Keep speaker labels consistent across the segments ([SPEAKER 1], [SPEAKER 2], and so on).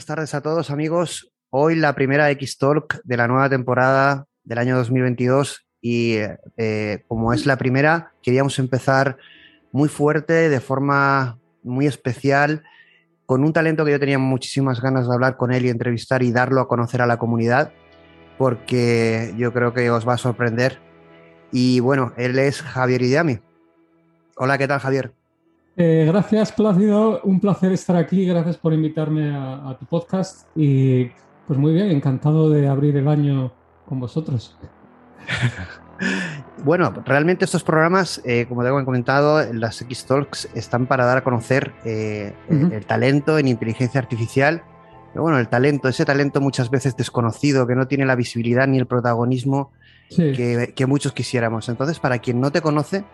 [SPEAKER 1] Buenas tardes a todos amigos. Hoy la primera X-Talk de la nueva temporada del año 2022 y eh, como es la primera, queríamos empezar muy fuerte, de forma muy especial, con un talento que yo tenía muchísimas ganas de hablar con él y entrevistar y darlo a conocer a la comunidad, porque yo creo que os va a sorprender. Y bueno, él es Javier Idiami. Hola, ¿qué tal Javier?
[SPEAKER 2] Eh, gracias, Plácido. Un placer estar aquí. Gracias por invitarme a, tu podcast. Y pues muy bien, encantado de abrir el año con vosotros.
[SPEAKER 1] bueno, realmente estos programas, eh, como tengo comentado, las X-Talks están para dar a conocer eh, el, talento en inteligencia artificial. Pero bueno, el talento, ese talento muchas veces desconocido, que no tiene la visibilidad ni el protagonismo que, muchos quisiéramos. Entonces, para quien no te conoce,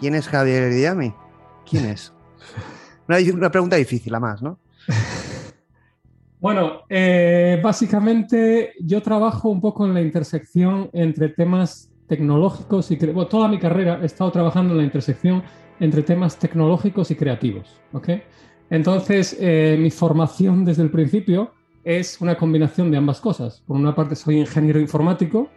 [SPEAKER 1] ¿quién es Javier Diami? ¿Quién es? Una, pregunta difícil, a más, ¿no?
[SPEAKER 2] Bueno, eh, básicamente yo trabajo un poco en la intersección entre temas tecnológicos y toda mi carrera he estado trabajando en la intersección entre temas tecnológicos y creativos. ¿ok? Entonces, eh, mi formación desde el principio es una combinación de ambas cosas. Por una parte, soy ingeniero informático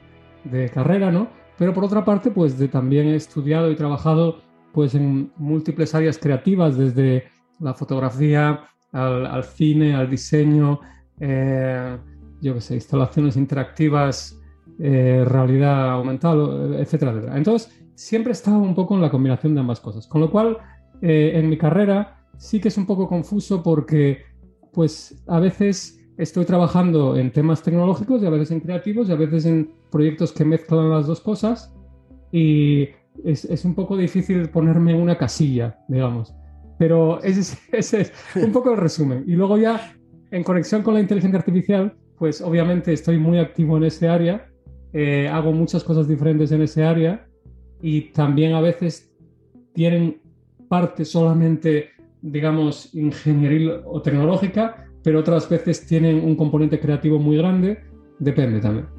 [SPEAKER 2] de carrera, ¿no? Pero por otra parte, pues también he estudiado y trabajado pues en múltiples áreas creativas, desde la fotografía al, cine, al diseño, eh, yo qué sé, instalaciones interactivas, eh, realidad aumentada, etcétera, etcétera. Entonces, siempre he estado un poco en la combinación de ambas cosas. Con lo cual, eh, en mi carrera sí que es un poco confuso porque, pues, a veces estoy trabajando en temas tecnológicos y a veces en creativos y a veces en proyectos que mezclan las dos cosas. Y es, un poco difícil ponerme en una casilla, digamos. Pero ese, es un poco el resumen. Y luego ya, en conexión con la inteligencia artificial, pues obviamente estoy muy activo en ese área, eh, hago muchas cosas diferentes en ese área y también a veces tienen parte solamente, digamos, ingenieril o tecnológica, pero otras veces tienen un componente creativo muy grande, depende también.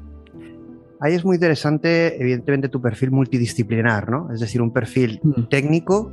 [SPEAKER 1] Ahí es muy interesante, evidentemente, tu perfil multidisciplinar, ¿no? Es decir, un perfil mm. técnico,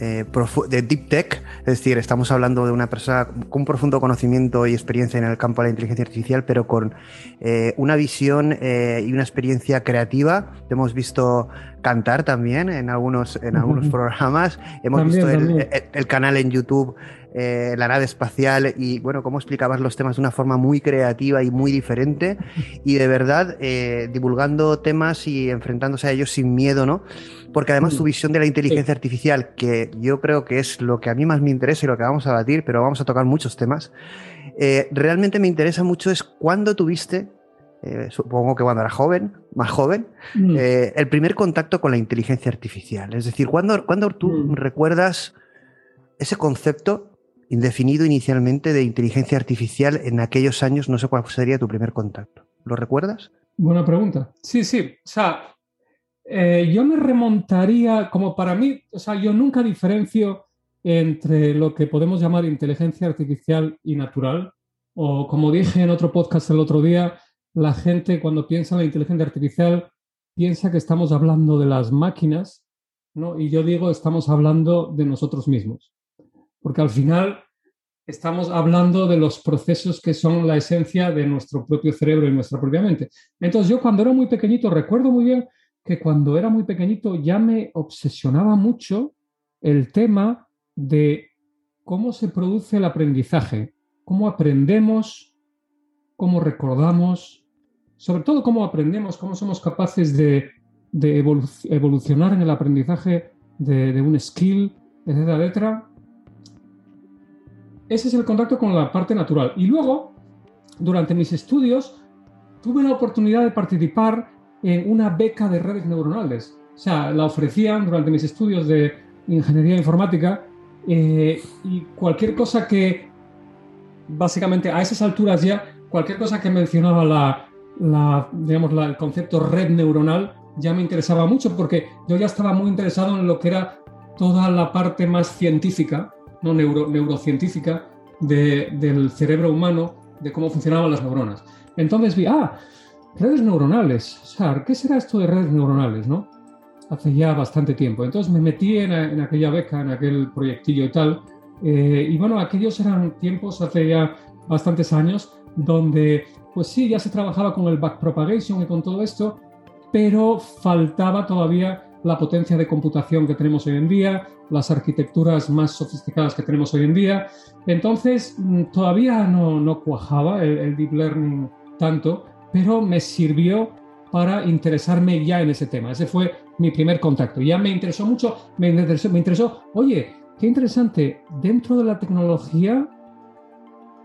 [SPEAKER 1] eh, de deep tech, es decir, estamos hablando de una persona con un profundo conocimiento y experiencia en el campo de la inteligencia artificial, pero con eh, una visión eh, y una experiencia creativa. Te hemos visto cantar también en algunos, en algunos programas, hemos visto el, canal en YouTube eh, la nave espacial y bueno, cómo explicabas los temas de una forma muy creativa y muy diferente y de verdad eh, divulgando temas y enfrentándose a ellos sin miedo, ¿no? Porque además tu visión de la inteligencia artificial, que yo creo que es lo que a mí más me interesa y lo que vamos a batir, pero vamos a tocar muchos temas, eh, realmente me interesa mucho es cuándo tuviste supongo que cuando era joven, más joven, mm. el primer contacto con la inteligencia artificial. Es decir, ¿cuándo, cuando tú mm. recuerdas ese concepto indefinido inicialmente de inteligencia artificial en aquellos años, no sé cuál sería tu primer contacto. ¿Lo recuerdas?
[SPEAKER 2] Buena pregunta. Sí, sí. O sea, eh, yo me remontaría, como para mí, o sea, yo nunca diferencio entre lo que podemos llamar inteligencia artificial y natural. O como dije en otro podcast el otro día, la gente cuando piensa en la inteligencia artificial piensa que estamos hablando de las máquinas, ¿no? Y yo digo, estamos hablando de nosotros mismos porque al final estamos hablando de los procesos que son la esencia de nuestro propio cerebro y nuestra propia mente. Entonces yo cuando era muy pequeñito, recuerdo muy bien que cuando era muy pequeñito ya me obsesionaba mucho el tema de cómo se produce el aprendizaje, cómo aprendemos, cómo recordamos, sobre todo cómo aprendemos, cómo somos capaces de, evolucionar en el aprendizaje de, de un skill, etcétera, etcétera ese es el contacto con la parte natural. Y luego, durante mis estudios, tuve la oportunidad de participar en una beca de redes neuronales. O sea, la ofrecían durante mis estudios de ingeniería informática eh, y cualquier cosa que, básicamente a esas alturas ya, cualquier cosa que mencionaba la, digamos, el concepto red neuronal ya me interesaba mucho porque yo ya estaba muy interesado en lo que era toda la parte más científica ¿no? neurocientífica del cerebro humano, de cómo funcionaban las neuronas. Entonces vi, ah, redes neuronales. O sea, ¿qué será esto de redes neuronales? ¿no? Hace ya bastante tiempo. Entonces me metí en, aquella beca, en aquel proyectillo y tal. Eh, y bueno, aquellos eran tiempos hace ya bastantes años, donde pues sí, ya se trabajaba con el backpropagation y con todo esto, pero faltaba todavía la potencia de computación que tenemos hoy en día, las arquitecturas más sofisticadas que tenemos hoy en día. Entonces, mm, todavía no, no cuajaba el, deep learning tanto, pero me sirvió para interesarme ya en ese tema. Ese fue mi primer contacto. Ya me interesó mucho, me interesó, me interesó, oye, qué interesante, dentro de la tecnología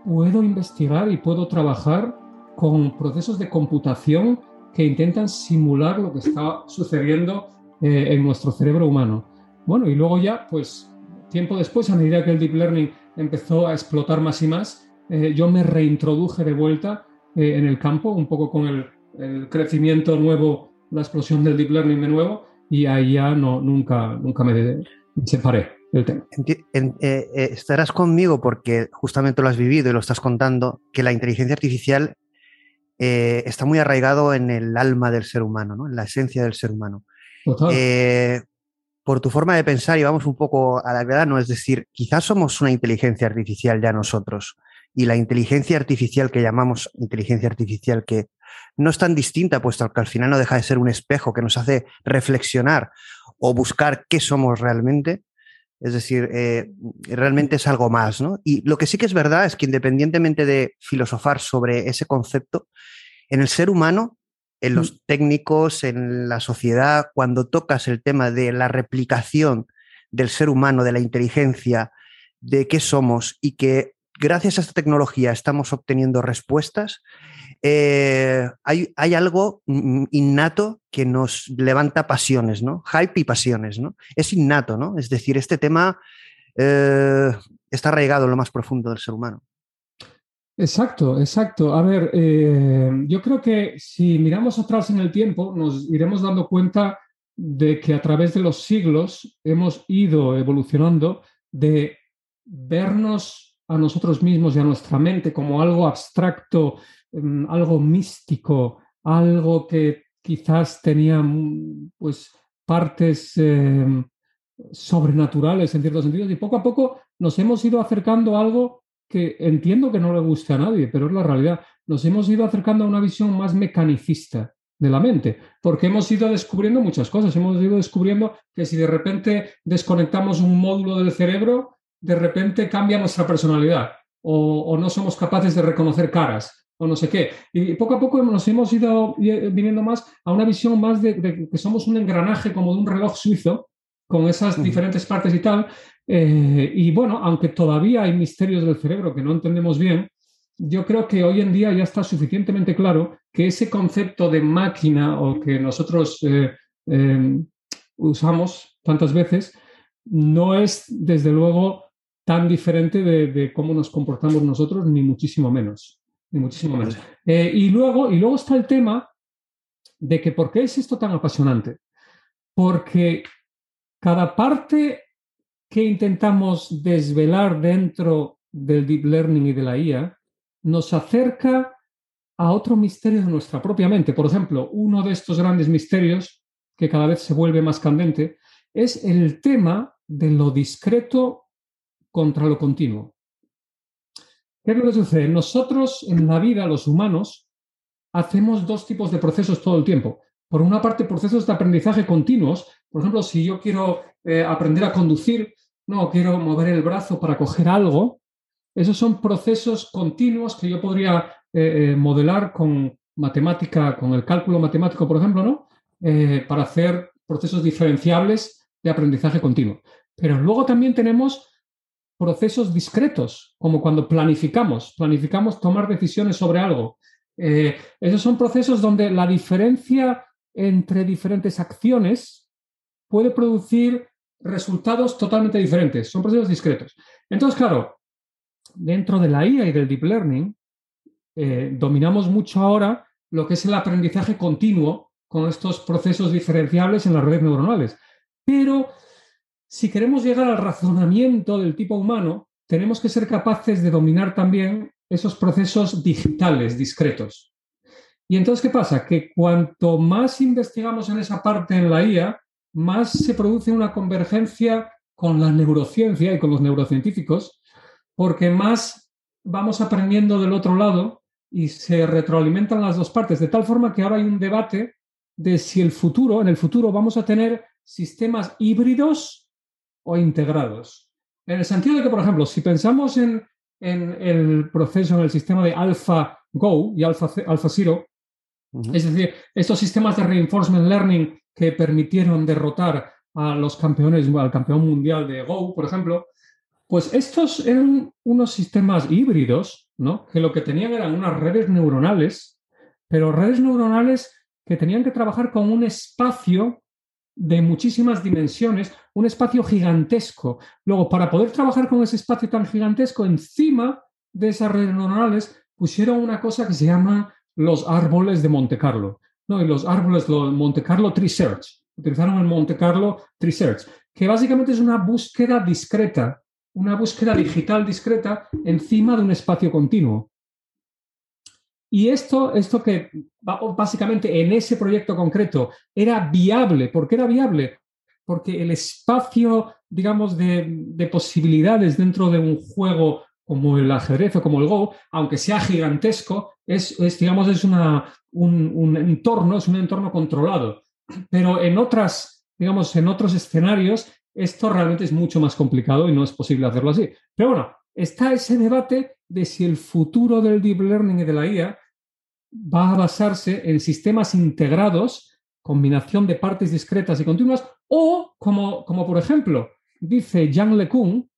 [SPEAKER 2] puedo investigar y puedo trabajar con procesos de computación que intentan simular lo que está sucediendo eh, en nuestro cerebro humano. Bueno, y luego ya, pues tiempo después, a medida que el deep learning empezó a explotar más y más, eh, yo me reintroduje de vuelta eh, en el campo, un poco con el, crecimiento nuevo, la explosión del deep learning de nuevo, y ahí ya no, nunca, nunca me, separé del tema.
[SPEAKER 1] estarás conmigo porque justamente lo has vivido y lo estás contando, que la inteligencia artificial está muy arraigado en el alma del ser humano, ¿no? en la esencia del ser humano. Eh, por tu forma de pensar, y vamos un poco a la verdad, no es decir, quizás somos una inteligencia artificial ya nosotros, y la inteligencia artificial que llamamos inteligencia artificial, que no es tan distinta, puesto que al final no deja de ser un espejo que nos hace reflexionar o buscar qué somos realmente. Es decir, eh, realmente es algo más, ¿no? Y lo que sí que es verdad es que independientemente de filosofar sobre ese concepto, en el ser humano en los técnicos, en la sociedad, cuando tocas el tema de la replicación del ser humano, de la inteligencia, de qué somos y que gracias a esta tecnología estamos obteniendo respuestas, eh, hay, algo innato que nos levanta pasiones, ¿no? Hype y pasiones, ¿no? Es innato, ¿no? Es decir, este tema eh, está arraigado en lo más profundo del ser humano.
[SPEAKER 2] Exacto, exacto. A ver, eh, yo creo que si miramos atrás en el tiempo, nos iremos dando cuenta de que a través de los siglos hemos ido evolucionando de vernos a nosotros mismos y a nuestra mente como algo abstracto, em, algo místico, algo que quizás tenía mm, pues partes em, sobrenaturales en ciertos sentidos y poco a poco nos hemos ido acercando a algo que entiendo que no le guste a nadie, pero es la realidad. Nos hemos ido acercando a una visión más mecanicista de la mente, porque hemos ido descubriendo muchas cosas. Hemos ido descubriendo que si de repente desconectamos un módulo del cerebro, de repente cambia nuestra personalidad o, no somos capaces de reconocer caras o no sé qué. Y poco a poco nos hemos ido viniendo más a una visión más de, que somos un engranaje como de un reloj suizo con esas diferentes partes y tal, eh, y bueno, aunque todavía hay misterios del cerebro que no entendemos bien, yo creo que hoy en día ya está suficientemente claro que ese concepto de máquina o que nosotros eh, em, usamos tantas veces no es, desde luego, tan diferente de, cómo nos comportamos nosotros, ni muchísimo menos. Ni muchísimo menos. Eh, y, luego, y luego está el tema de que por qué es esto tan apasionante. Porque cada parte que intentamos desvelar dentro del deep learning y de la IA nos acerca a otro misterio de nuestra propia mente. Por ejemplo, uno de estos grandes misterios que cada vez se vuelve más candente es el tema de lo discreto contra lo continuo. ¿Qué es lo que sucede? Nosotros en la vida, los humanos, hacemos dos tipos de procesos todo el tiempo. Por una parte, procesos de aprendizaje continuos. Por ejemplo, si yo quiero eh, aprender a conducir, no, quiero mover el brazo para coger algo. Esos son procesos continuos que yo podría eh, eh, modelar con matemática, con el cálculo matemático, por ejemplo, ¿no? Para hacer procesos diferenciables de aprendizaje continuo. Pero luego también tenemos procesos discretos, como cuando planificamos, planificamos tomar decisiones sobre algo. esos son procesos donde la diferencia entre diferentes acciones puede producir resultados totalmente diferentes, son procesos discretos. Entonces, claro, dentro de la IA y del deep learning, eh, dominamos mucho ahora lo que es el aprendizaje continuo con estos procesos diferenciables en las redes neuronales. Pero si queremos llegar al razonamiento del tipo humano, tenemos que ser capaces de dominar también esos procesos digitales, discretos. Y entonces, ¿qué pasa? Que cuanto más investigamos en esa parte en la IA, más se produce una convergencia con la neurociencia y con los neurocientíficos, porque más vamos aprendiendo del otro lado y se retroalimentan las dos partes, de tal forma que ahora hay un debate de si el futuro, en el futuro vamos a tener sistemas híbridos o integrados. En el sentido de que, por ejemplo, si pensamos en, el proceso, en el sistema de AlphaGo y AlphaZero, es decir, estos sistemas de reinforcement learning que permitieron derrotar a los campeones, al campeón mundial de Go, por ejemplo, pues estos eran unos sistemas híbridos, ¿no? Que lo que tenían eran unas redes neuronales, pero redes neuronales que tenían que trabajar con un espacio de muchísimas dimensiones, un espacio gigantesco. Luego, para poder trabajar con ese espacio tan gigantesco, encima de esas redes neuronales pusieron una cosa que se llama los árboles de Monte Carlo. ¿No? Y los árboles de Monte Carlo Tree Search. Utilizaron el Monte Carlo Tree Search, que básicamente es una búsqueda discreta, una búsqueda digital discreta encima de un espacio continuo. Y esto, esto que básicamente en ese proyecto concreto era viable. ¿Por qué era viable? Porque el espacio, digamos, de, posibilidades dentro de un juego como el ajedrez o como el Go, aunque sea gigantesco, es, digamos, es una, un, entorno, es un entorno controlado. Pero en otras, digamos, en otros escenarios, esto realmente es mucho más complicado y no es posible hacerlo así. Pero bueno, está ese debate de si el futuro del deep learning y de la IA va a basarse en sistemas integrados, combinación de partes discretas y continuas, o como, como por ejemplo dice Jean LeCun,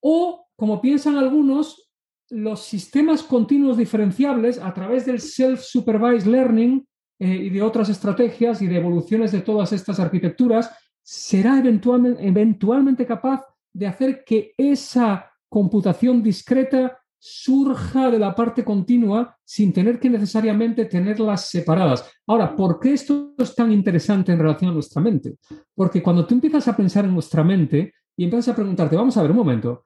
[SPEAKER 2] o como piensan algunos, los sistemas continuos diferenciables a través del self-supervised learning eh, y de otras estrategias y de evoluciones de todas estas arquitecturas, será eventualmente, eventualmente capaz de hacer que esa computación discreta surja de la parte continua sin tener que necesariamente tenerlas separadas. Ahora, ¿por qué esto es tan interesante en relación a nuestra mente? Porque cuando tú empiezas a pensar en nuestra mente y empiezas a preguntarte, vamos a ver un momento,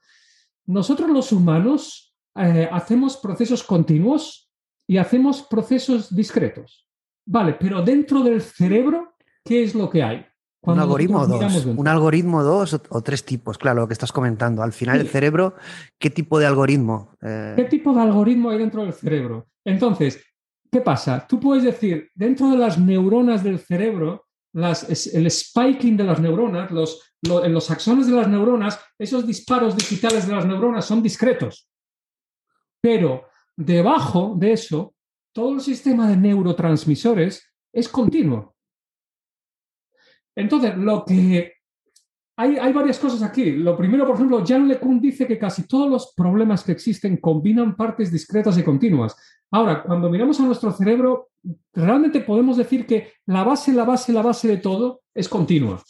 [SPEAKER 2] nosotros los humanos eh, hacemos procesos continuos y hacemos procesos discretos. Vale, pero dentro del cerebro, ¿qué es lo que hay?
[SPEAKER 1] un algoritmo dos, un algoritmo dos o, tres tipos, claro, lo que estás comentando. Al final, el cerebro, ¿qué tipo de algoritmo?
[SPEAKER 2] Eh, ¿Qué tipo de algoritmo hay dentro del cerebro? Entonces, ¿qué pasa? Tú puedes decir, dentro de las neuronas del cerebro, las, el spiking de las neuronas, los, en los axones de las neuronas, esos disparos digitales de las neuronas son discretos. Pero debajo de eso, todo el sistema de neurotransmisores es continuo. Entonces, lo que hay, hay, varias cosas aquí. Lo primero, por ejemplo, Jan LeCun dice que casi todos los problemas que existen combinan partes discretas y continuas. Ahora, cuando miramos a nuestro cerebro, realmente podemos decir que la base, la base, la base de todo es continua.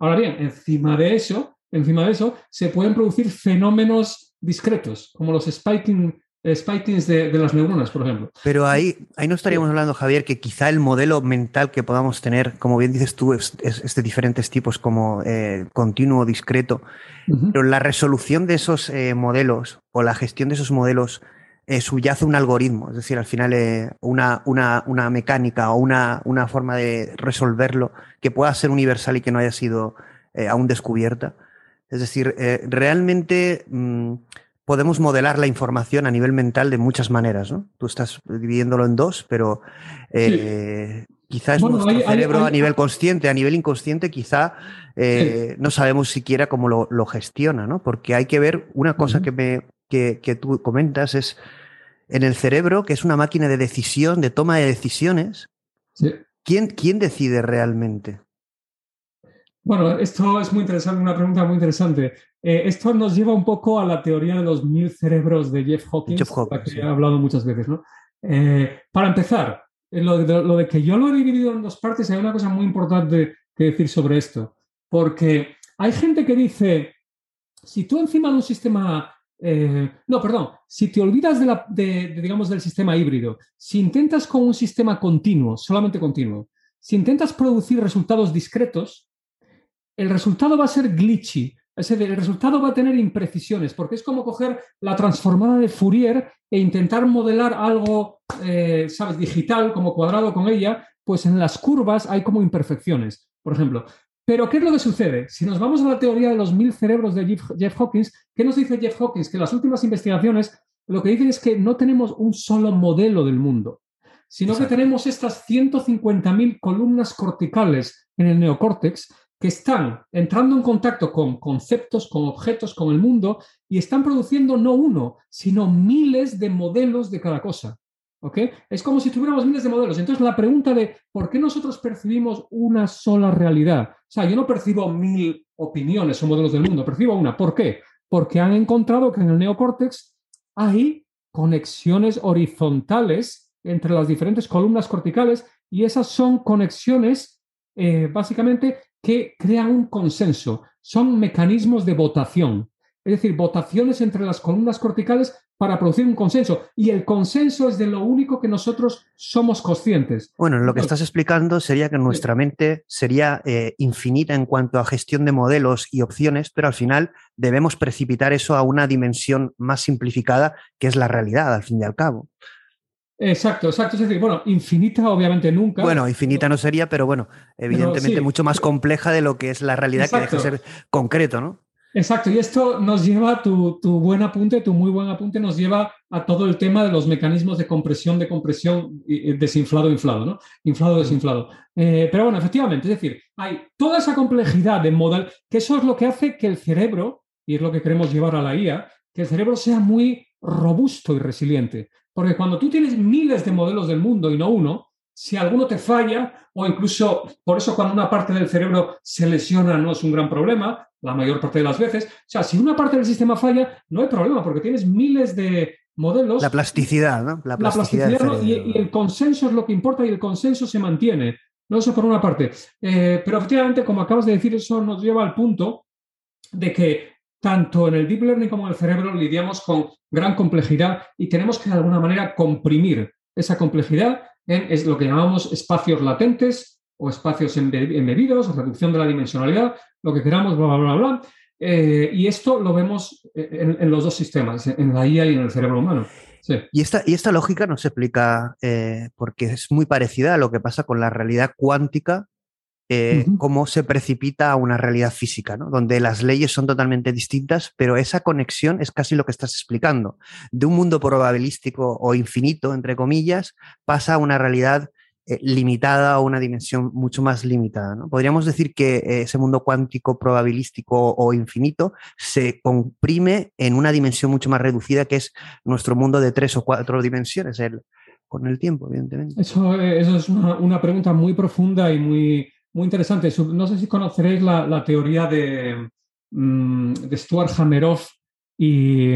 [SPEAKER 2] Ahora bien, encima de eso, encima de eso, se pueden producir fenómenos discretos, como los spiking spikings de, las neuronas, por ejemplo.
[SPEAKER 1] Pero ahí, ahí no estaríamos hablando, Javier, que quizá el modelo mental que podamos tener, como bien dices tú, es, de diferentes tipos, como eh, continuo, discreto, pero la resolución de esos eh, modelos o la gestión de esos modelos eh, subyace un algoritmo, es decir, al final una, una, una, mecánica o una, una, forma de resolverlo que pueda ser universal y que no haya sido aún descubierta. Es decir, realmente... Mm, podemos modelar la información a nivel mental de muchas maneras, ¿no? Tú estás dividiéndolo en dos, pero eh, quizá es nuestro cerebro a nivel consciente, a nivel inconsciente, quizá eh, no sabemos siquiera cómo lo, gestiona, ¿no? Porque hay que ver una cosa que, me, que, que tú comentas es en el cerebro, que es una máquina de decisión, de toma de decisiones. ¿quién, ¿Quién decide realmente?
[SPEAKER 2] Bueno, esto es muy interesante, una pregunta muy interesante. Eh, esto nos lleva un poco a la teoría de los mil cerebros de Jeff Hawkins, que he hablado muchas veces. ¿no? Eh, para empezar, eh, lo de, lo de, que yo lo he dividido en dos partes, hay una cosa muy importante que decir sobre esto, porque hay gente que dice, si tú encima de un sistema... no, perdón, si te olvidas de la, de, digamos, del sistema híbrido, si intentas con un sistema continuo, solamente continuo, si intentas producir resultados discretos, el resultado va a ser glitchy, el resultado va a tener imprecisiones, porque es como coger la transformada de Fourier e intentar modelar algo, eh, ¿sabes?, digital, como cuadrado con ella, pues en las curvas hay como imperfecciones, por ejemplo. Pero, ¿qué es lo que sucede? Si nos vamos a la teoría de los mil cerebros de Jeff, Hawkins, ¿qué nos dice Jeff Hawkins? Que las últimas investigaciones lo que dicen es que no tenemos un solo modelo del mundo, sino que tenemos estas 150.000 columnas corticales en el neocórtex que están entrando en contacto con conceptos, con objetos, con el mundo y están produciendo no uno, sino miles de modelos de cada cosa. ¿Ok? Es como si tuviéramos miles de modelos. Entonces, la pregunta de por qué nosotros percibimos una sola realidad. O sea, yo no percibo mil opiniones o modelos del mundo, percibo una. ¿Por qué? Porque han encontrado que en el neocórtex hay conexiones horizontales entre las diferentes columnas corticales y esas son conexiones eh, básicamente que crean un consenso. Son mecanismos de votación, es decir, votaciones entre las columnas corticales para producir un consenso. Y el consenso es de lo único que nosotros somos conscientes.
[SPEAKER 1] Bueno, lo que estás explicando sería que nuestra mente sería eh, infinita en cuanto a gestión de modelos y opciones, pero al final debemos precipitar eso a una dimensión más simplificada, que es la realidad, al fin y al cabo.
[SPEAKER 2] Exacto, exacto. Es decir, bueno, infinita obviamente nunca.
[SPEAKER 1] Bueno, infinita no sería, pero bueno, evidentemente mucho más compleja de lo que es la realidad que deja de ser concreto, ¿no?
[SPEAKER 2] Exacto, y esto nos lleva, tu, tu buen apunte, tu muy buen apunte, nos lleva a todo el tema de los mecanismos de compresión, de compresión, desinflado, inflado, ¿no? Inflado, desinflado. Eh, pero bueno, efectivamente, es decir, hay toda esa complejidad de model, que eso es lo que hace que el cerebro, y es lo que queremos llevar a la IA, que el cerebro sea muy robusto y resiliente. Porque cuando tú tienes miles de modelos del mundo y no uno, si alguno te falla, o incluso por eso cuando una parte del cerebro se lesiona no es un gran problema, la mayor parte de las veces. O sea, si una parte del sistema falla, no hay problema, porque tienes miles de modelos.
[SPEAKER 1] La plasticidad, ¿no?
[SPEAKER 2] La plasticidad, y, el consenso es lo que importa y el consenso se mantiene. No eso por una parte. Eh, pero efectivamente, como acabas de decir, eso nos lleva al punto de que tanto en el deep learning como en el cerebro lidiamos con gran complejidad y tenemos que de alguna manera comprimir esa complejidad en es lo que llamamos espacios latentes o espacios embebidos, reducción de la dimensionalidad, lo que queramos, bla, bla, bla, bla. Eh, y esto lo vemos en, los dos sistemas, en la IA y en el cerebro humano.
[SPEAKER 1] Y, esta, y esta lógica nos explica, eh, porque es muy parecida a lo que pasa con la realidad cuántica, eh, cómo se precipita a una realidad física, ¿no? donde las leyes son totalmente distintas, pero esa conexión es casi lo que estás explicando. De un mundo probabilístico o infinito, entre comillas, pasa a una realidad eh, limitada a una dimensión mucho más limitada. ¿no? Podríamos decir que eh, ese mundo cuántico probabilístico o infinito se comprime en una dimensión mucho más reducida que es nuestro mundo de tres o cuatro dimensiones el, con el tiempo, evidentemente.
[SPEAKER 2] Eso, eso es una, pregunta muy profunda y muy, muy interesante. No sé si conoceréis la, teoría de, mm, de Stuart Hameroff y,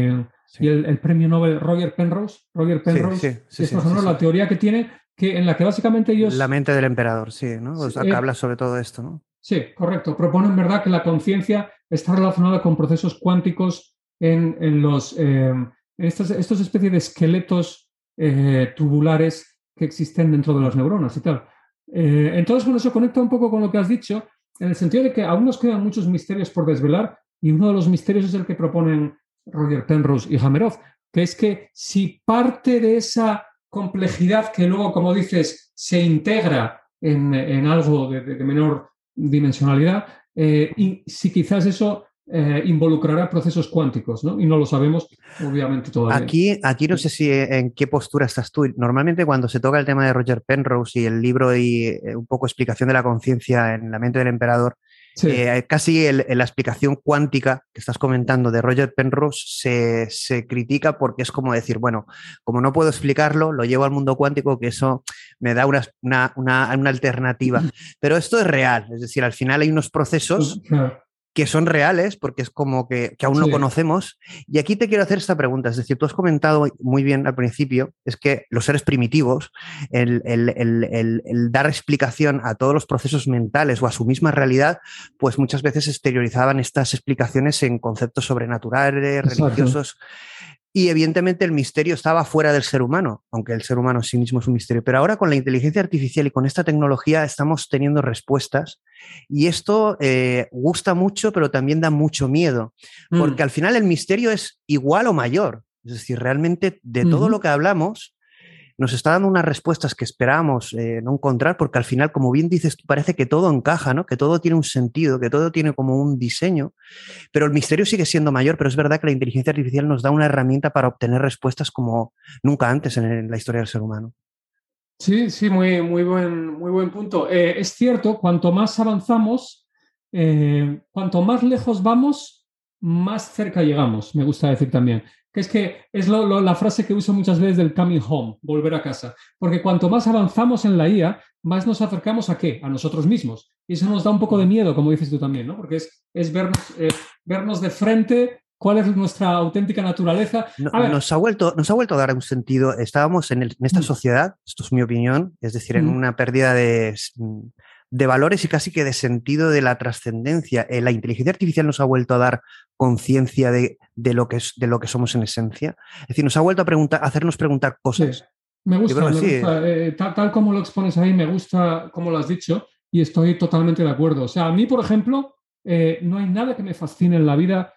[SPEAKER 2] el, premio Nobel Roger Penrose. Roger Penrose, sí, es la teoría que tiene que, en la que básicamente ellos...
[SPEAKER 1] La mente del emperador, sí, ¿no? O sea, que habla sobre todo esto, ¿no?
[SPEAKER 2] Sí, correcto. Proponen, ¿verdad?, que la conciencia está relacionada con procesos cuánticos en, en los... Eh, en estas, estos especies de esqueletos eh, tubulares que existen dentro de las neuronas y tal. Eh, entonces, bueno, eso conecta un poco con lo que has dicho, en el sentido de que aún nos quedan muchos misterios por desvelar y uno de los misterios es el que proponen Roger Penrose y Hameroff, que es que si parte de esa complejidad que luego, como dices, se integra en, algo de, menor dimensionalidad, eh, y si quizás eso eh, involucrará procesos cuánticos, ¿no? Y no lo sabemos, obviamente, todavía.
[SPEAKER 1] Aquí, aquí no sé si eh, en qué postura estás tú. Normalmente cuando se toca el tema de Roger Penrose y el libro y un poco explicación de la conciencia en la mente del emperador, eh, casi la explicación cuántica que estás comentando de Roger Penrose se, critica porque es como decir, bueno, como no puedo explicarlo, lo llevo al mundo cuántico, que eso me da una, una, alternativa. Pero esto es real, es decir, al final hay unos procesos que son reales, porque es como que, aún no conocemos. Y aquí te quiero hacer esta pregunta, es decir, tú has comentado muy bien al principio, es que los seres primitivos, el, dar explicación a todos los procesos mentales o a su misma realidad, pues muchas veces exteriorizaban estas explicaciones en conceptos sobrenaturales, religiosos. Y evidentemente el misterio estaba fuera del ser humano, aunque el ser humano sí mismo es un misterio. Pero ahora con la inteligencia artificial y con esta tecnología estamos teniendo respuestas y esto eh, gusta mucho, pero también da mucho miedo, mm. porque al final el misterio es igual o mayor. Es decir, realmente de todo lo que hablamos, nos está dando unas respuestas que esperábamos eh, no encontrar, porque al final, como bien dices, parece que todo encaja, ¿no? que todo tiene un sentido, que todo tiene como un diseño, pero el misterio sigue siendo mayor, pero es verdad que la inteligencia artificial nos da una herramienta para obtener respuestas como nunca antes en, la historia del ser humano.
[SPEAKER 2] Sí, sí, muy, muy, buen, muy buen punto. Eh, es cierto, cuanto más avanzamos, eh, cuanto más lejos vamos, más cerca llegamos, me gusta decir también que es que es la frase que uso muchas veces del coming home, volver a casa. Porque cuanto más avanzamos en la IA, más nos acercamos a qué? A nosotros mismos. Y eso nos da un poco de miedo, como dices tú también, ¿no? Porque es, es vernos, eh, vernos de frente cuál es nuestra auténtica naturaleza.
[SPEAKER 1] nos, ha vuelto, nos ha vuelto a dar un sentido. Estábamos en, en esta mm. sociedad, esto es mi opinión, es decir, en mm. una pérdida de, de valores y casi que de sentido de la trascendencia. Eh, la inteligencia artificial nos ha vuelto a dar conciencia de, lo que es, de lo que somos en esencia. Es decir, nos ha vuelto a, preguntar, hacernos preguntar cosas.
[SPEAKER 2] Me gusta, me gusta. Eh, tal, como lo expones ahí, me gusta como lo has dicho y estoy totalmente de acuerdo. O sea, a mí, por ejemplo, eh, no hay nada que me fascine en la vida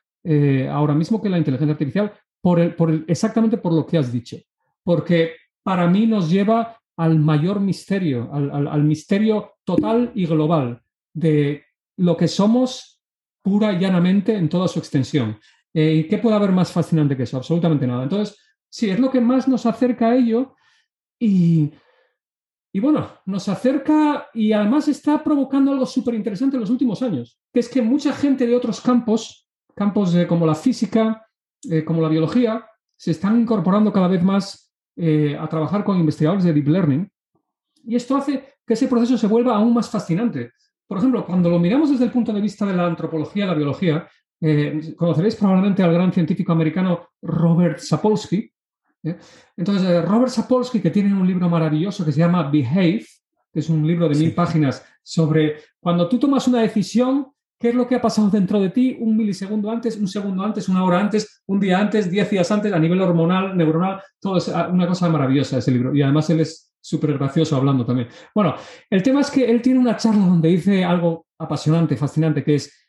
[SPEAKER 2] ahora mismo que la inteligencia artificial por, el, por exactamente por lo que has dicho. Porque para mí nos lleva al mayor misterio, al, misterio total y global de lo que somos pura y llanamente en toda su extensión. Eh, ¿Y qué puede haber más fascinante que eso? Absolutamente nada. Entonces, sí, es lo que más nos acerca a ello y, y bueno, nos acerca y además está provocando algo súper interesante en los últimos años, que es que mucha gente de otros campos, campos como la física, eh, como la biología, se están incorporando cada vez más eh, a trabajar con investigadores de Deep Learning y esto hace que ese proceso se vuelva aún más fascinante. Por ejemplo, cuando lo miramos desde el punto de vista de la antropología y la biología, eh, conoceréis probablemente al gran científico americano Robert Sapolsky. ¿eh? Entonces, Robert Sapolsky, que tiene un libro maravilloso que se llama Behave, que es un libro de mil páginas sobre cuando tú tomas una decisión, ¿Qué es lo que ha pasado dentro de ti un milisegundo antes, un segundo antes, una hora antes, un día antes, diez días antes, a nivel hormonal, neuronal? Todo es ah, una cosa maravillosa ese libro. Y además él es súper gracioso hablando también. Bueno, el tema es que él tiene una charla donde dice algo apasionante, fascinante, que es,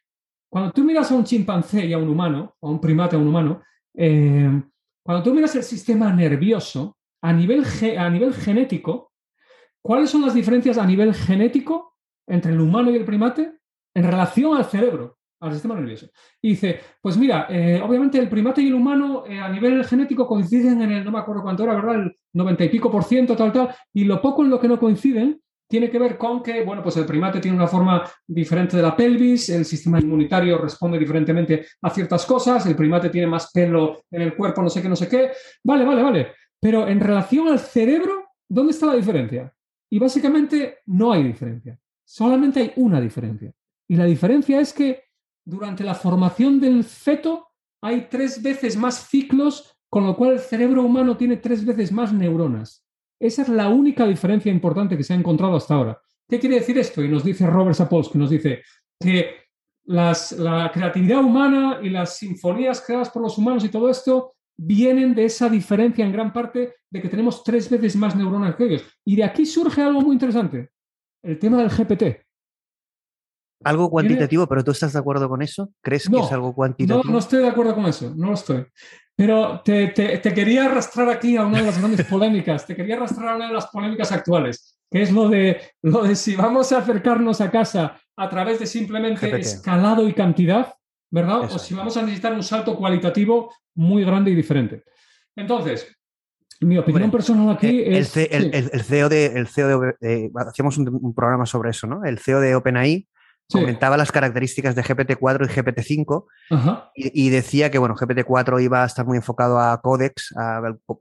[SPEAKER 2] cuando tú miras a un chimpancé y a un humano, a un primate, a un humano, eh, cuando tú miras el sistema nervioso a nivel, a nivel genético, ¿cuáles son las diferencias a nivel genético entre el humano y el primate? En relación al cerebro, al sistema nervioso. Dice, pues mira, eh, obviamente el primate y el humano eh, a nivel genético coinciden en el, no me acuerdo cuánto era, ¿verdad? El 90 y pico por ciento, tal, tal, y lo poco en lo que no coinciden tiene que ver con que, bueno, pues el primate tiene una forma diferente de la pelvis, el sistema inmunitario responde diferentemente a ciertas cosas, el primate tiene más pelo en el cuerpo, no sé qué, no sé qué. Vale, vale, vale. Pero en relación al cerebro, ¿dónde está la diferencia? Y básicamente no hay diferencia. Solamente hay una diferencia. Y la diferencia es que durante la formación del feto hay tres veces más ciclos, con lo cual el cerebro humano tiene tres veces más neuronas. Esa es la única diferencia importante que se ha encontrado hasta ahora. ¿Qué quiere decir esto? Y nos dice Robert Sapolsky, nos dice que la creatividad humana y las sinfonías creadas por los humanos y todo esto vienen de esa diferencia en gran parte de que tenemos tres veces más neuronas que ellos. Y de aquí surge algo muy interesante, el tema del GPT
[SPEAKER 1] algo cuantitativo, pero ¿tú estás de acuerdo con eso? ¿Crees que es algo cuantitativo?
[SPEAKER 2] No, no estoy de acuerdo con eso, no lo estoy. Pero te, quería arrastrar aquí a una de las grandes polémicas, te quería arrastrar a una de las polémicas actuales, que es lo de, lo de si vamos a acercarnos a casa a través de simplemente escalado y cantidad, ¿verdad? O si vamos a necesitar un salto cualitativo muy grande y diferente. Entonces, mi opinión personal aquí
[SPEAKER 1] eh,
[SPEAKER 2] es...
[SPEAKER 1] El, CEO de... El CEO de eh, hacíamos un, un, programa sobre eso, ¿no? El CEO de OpenAI comentaba las características de GPT-4 y GPT-5 y, decía que bueno, GPT-4 iba a estar muy enfocado a Codex,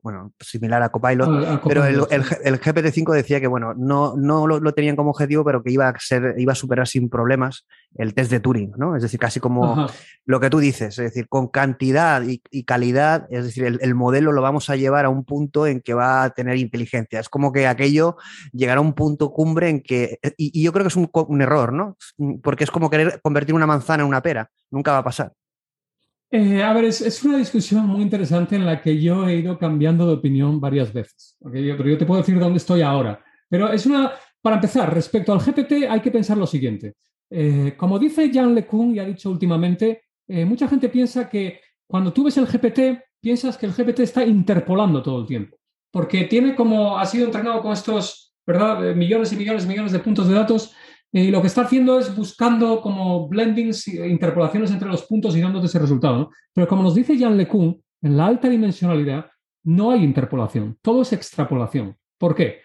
[SPEAKER 1] bueno, similar a Copilot, pero el, GPT-5 decía que bueno, no, no lo, tenían como objetivo, pero que iba a, ser, iba a superar sin problemas el test de Turing, ¿no? Es decir, casi como lo que tú dices, es decir, con cantidad y, calidad, es decir, el, modelo lo vamos a llevar a un punto en que va a tener inteligencia. Es como que aquello llegará a un punto cumbre en que, y, yo creo que es un, un error, ¿no? porque es como querer convertir una manzana en una pera, nunca va a pasar.
[SPEAKER 2] Eh, a ver, es, una discusión muy interesante en la que yo he ido cambiando de opinión varias veces. Yo, pero yo te puedo decir dónde estoy ahora. Pero es una, para empezar, respecto al GPT hay que pensar lo siguiente. Eh, como dice Jean LeCun y ha dicho últimamente, eh, mucha gente piensa que cuando tú ves el GPT, piensas que el GPT está interpolando todo el tiempo. porque tiene como, ha sido entrenado con estos, ¿verdad? Millones y millones y millones de puntos de datos y lo que está haciendo es buscando como blendings, interpolaciones entre los puntos y dándote ese resultado. Pero como nos dice Jan LeCun, en la alta dimensionalidad no hay interpolación, todo es extrapolación. ¿Por qué?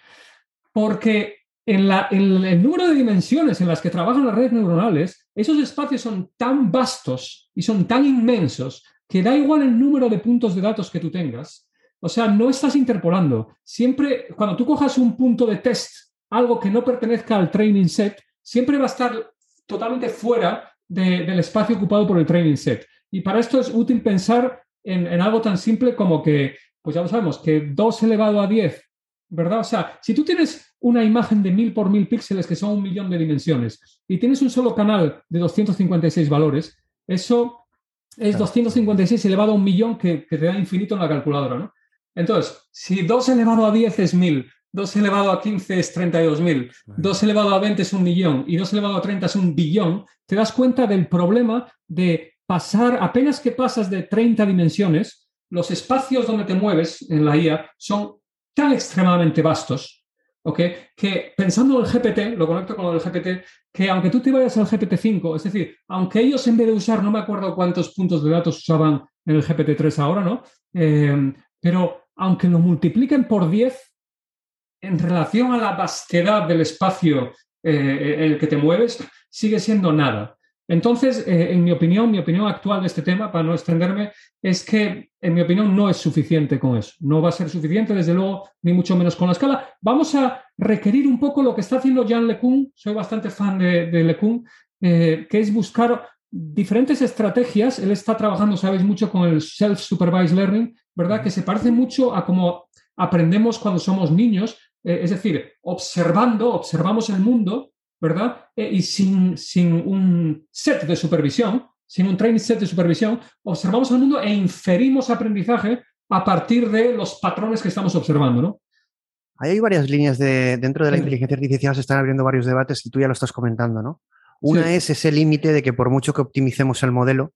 [SPEAKER 2] Porque en, el número de dimensiones en las que trabajan las redes neuronales, esos espacios son tan vastos y son tan inmensos que da igual el número de puntos de datos que tú tengas. O sea, no estás interpolando. Siempre, cuando tú cojas un punto de test, algo que no pertenezca al training set, siempre va a estar totalmente fuera del espacio ocupado por el training set. Y para esto es útil pensar en, en, algo tan simple como que, pues ya lo sabemos, que 2 elevado a 10, ¿verdad? O sea, si tú tienes una imagen de 1000 por 1000 píxeles que son un millón de dimensiones y tienes un solo canal de 256 valores, eso es 256 elevado a un millón que, que, te da infinito en la calculadora, ¿no? Entonces, si 2 elevado a 10 es 1000, 2 elevado a 15 es 32.000, 2 elevado a 20 es un millón y 2 elevado a 30 es un billón, te das cuenta del problema de pasar, apenas que pasas de 30 dimensiones, los espacios donde te mueves en la IA son tan extremadamente vastos, ¿ok? Que pensando en el GPT, lo conecto con el GPT, que aunque tú te vayas al GPT-5, es decir, aunque ellos en vez de usar, no me acuerdo cuántos puntos de datos usaban en el GPT-3 ahora, ¿no? Eh, pero aunque lo multipliquen por 10, en relación a la vastedad del espacio eh, en el que te mueves, sigue siendo nada. Entonces, eh, en mi opinión, mi opinión actual de este tema, para no extenderme, es que, en mi opinión, no es suficiente con eso. No va a ser suficiente, desde luego, ni mucho menos con la escala. Vamos a requerir un poco lo que está haciendo Jan LeCun, soy bastante fan de, de LeCun, eh, que es buscar diferentes estrategias. Él está trabajando, sabéis, mucho con el self-supervised learning, ¿verdad? Que se parece mucho a cómo aprendemos cuando somos niños, eh, es decir, observando, observamos el mundo, ¿verdad? Eh, y sin, sin un set de supervisión, sin un training set de supervisión, observamos el mundo e inferimos aprendizaje a partir de los patrones que estamos observando, ¿no?
[SPEAKER 1] hay varias líneas de, dentro de la inteligencia artificial, se están abriendo varios debates y tú ya lo estás comentando, ¿no? Una es ese límite de que por mucho que optimicemos el modelo,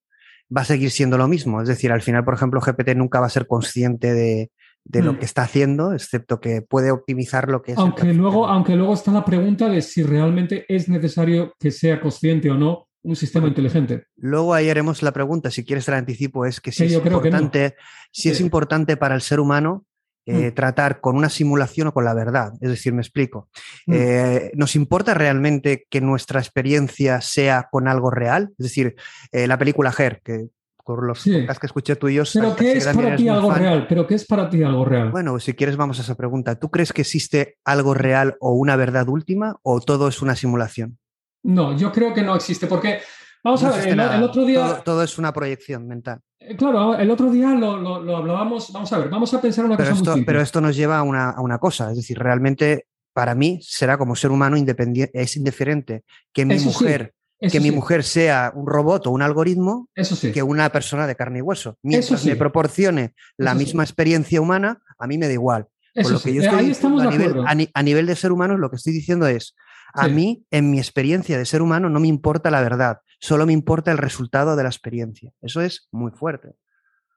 [SPEAKER 1] va a seguir siendo lo mismo. Es decir, al final, por ejemplo, GPT nunca va a ser consciente de, de lo mm. que está haciendo, excepto que puede optimizar lo que es.
[SPEAKER 2] Aunque luego, aunque luego está la pregunta de si realmente es necesario que sea consciente o no un sistema inteligente.
[SPEAKER 1] Luego ahí haremos la pregunta, si quieres te la anticipo, es que si, es, importante, si es importante para el ser humano eh, mm. tratar con una simulación o con la verdad. Es decir, me explico. Mm. Eh, ¿Nos importa realmente que nuestra experiencia sea con algo real? Es decir, eh, la película Her, que por los que escuché tuyos.
[SPEAKER 2] Pero ¿qué es para ti algo real? ¿Pero qué es para ti algo real?
[SPEAKER 1] Bueno, si quieres vamos a esa pregunta. ¿Tú crees que existe algo real o una verdad última o todo es una simulación?
[SPEAKER 2] No, yo creo que no existe porque, vamos a ver, el, otro día...
[SPEAKER 1] Todo, es una proyección mental.
[SPEAKER 2] Eh, claro, el otro día lo, hablábamos, vamos a ver, vamos a pensar una
[SPEAKER 1] pero
[SPEAKER 2] cosa
[SPEAKER 1] esto, Pero esto nos lleva a una, a una cosa, es decir, realmente para mí será como ser humano independiente, es indiferente que mi mujer que mi mujer sea un robot o un algoritmo que una persona de carne y hueso. Mientras me proporcione la misma experiencia humana, a mí me da igual. lo que yo estoy a, nivel, a, nivel, de ser humano, lo que estoy diciendo es, a mí, en mi experiencia de ser humano, no me importa la verdad, solo me importa el resultado de la experiencia. Eso es muy fuerte.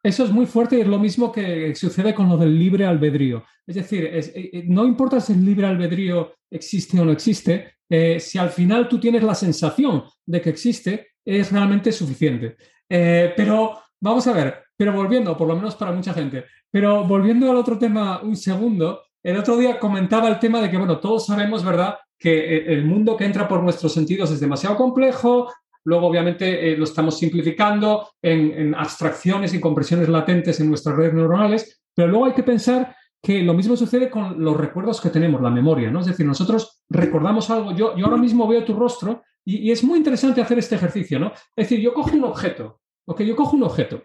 [SPEAKER 2] Eso es muy fuerte y es lo mismo que sucede con lo del libre albedrío. Es decir, eh, eh, no importa si el libre albedrío existe o no existe, eh, si al final tú tienes la sensación de que existe, es realmente suficiente. pero vamos a ver, pero volviendo, por lo menos para mucha gente, pero volviendo al otro tema un segundo, el otro día comentaba el tema de que, bueno, todos sabemos, ¿verdad?, que el mundo que entra por nuestros sentidos es demasiado complejo, Luego, obviamente, eh, lo estamos simplificando en, abstracciones y compresiones latentes en nuestras redes neuronales, pero luego hay que pensar que lo mismo sucede con los recuerdos que tenemos, la memoria, ¿no? Es decir, nosotros recordamos algo, yo, yo ahora mismo veo tu rostro y, es muy interesante hacer este ejercicio, ¿no? Es decir, yo cojo un objeto, ¿ok? Yo cojo un objeto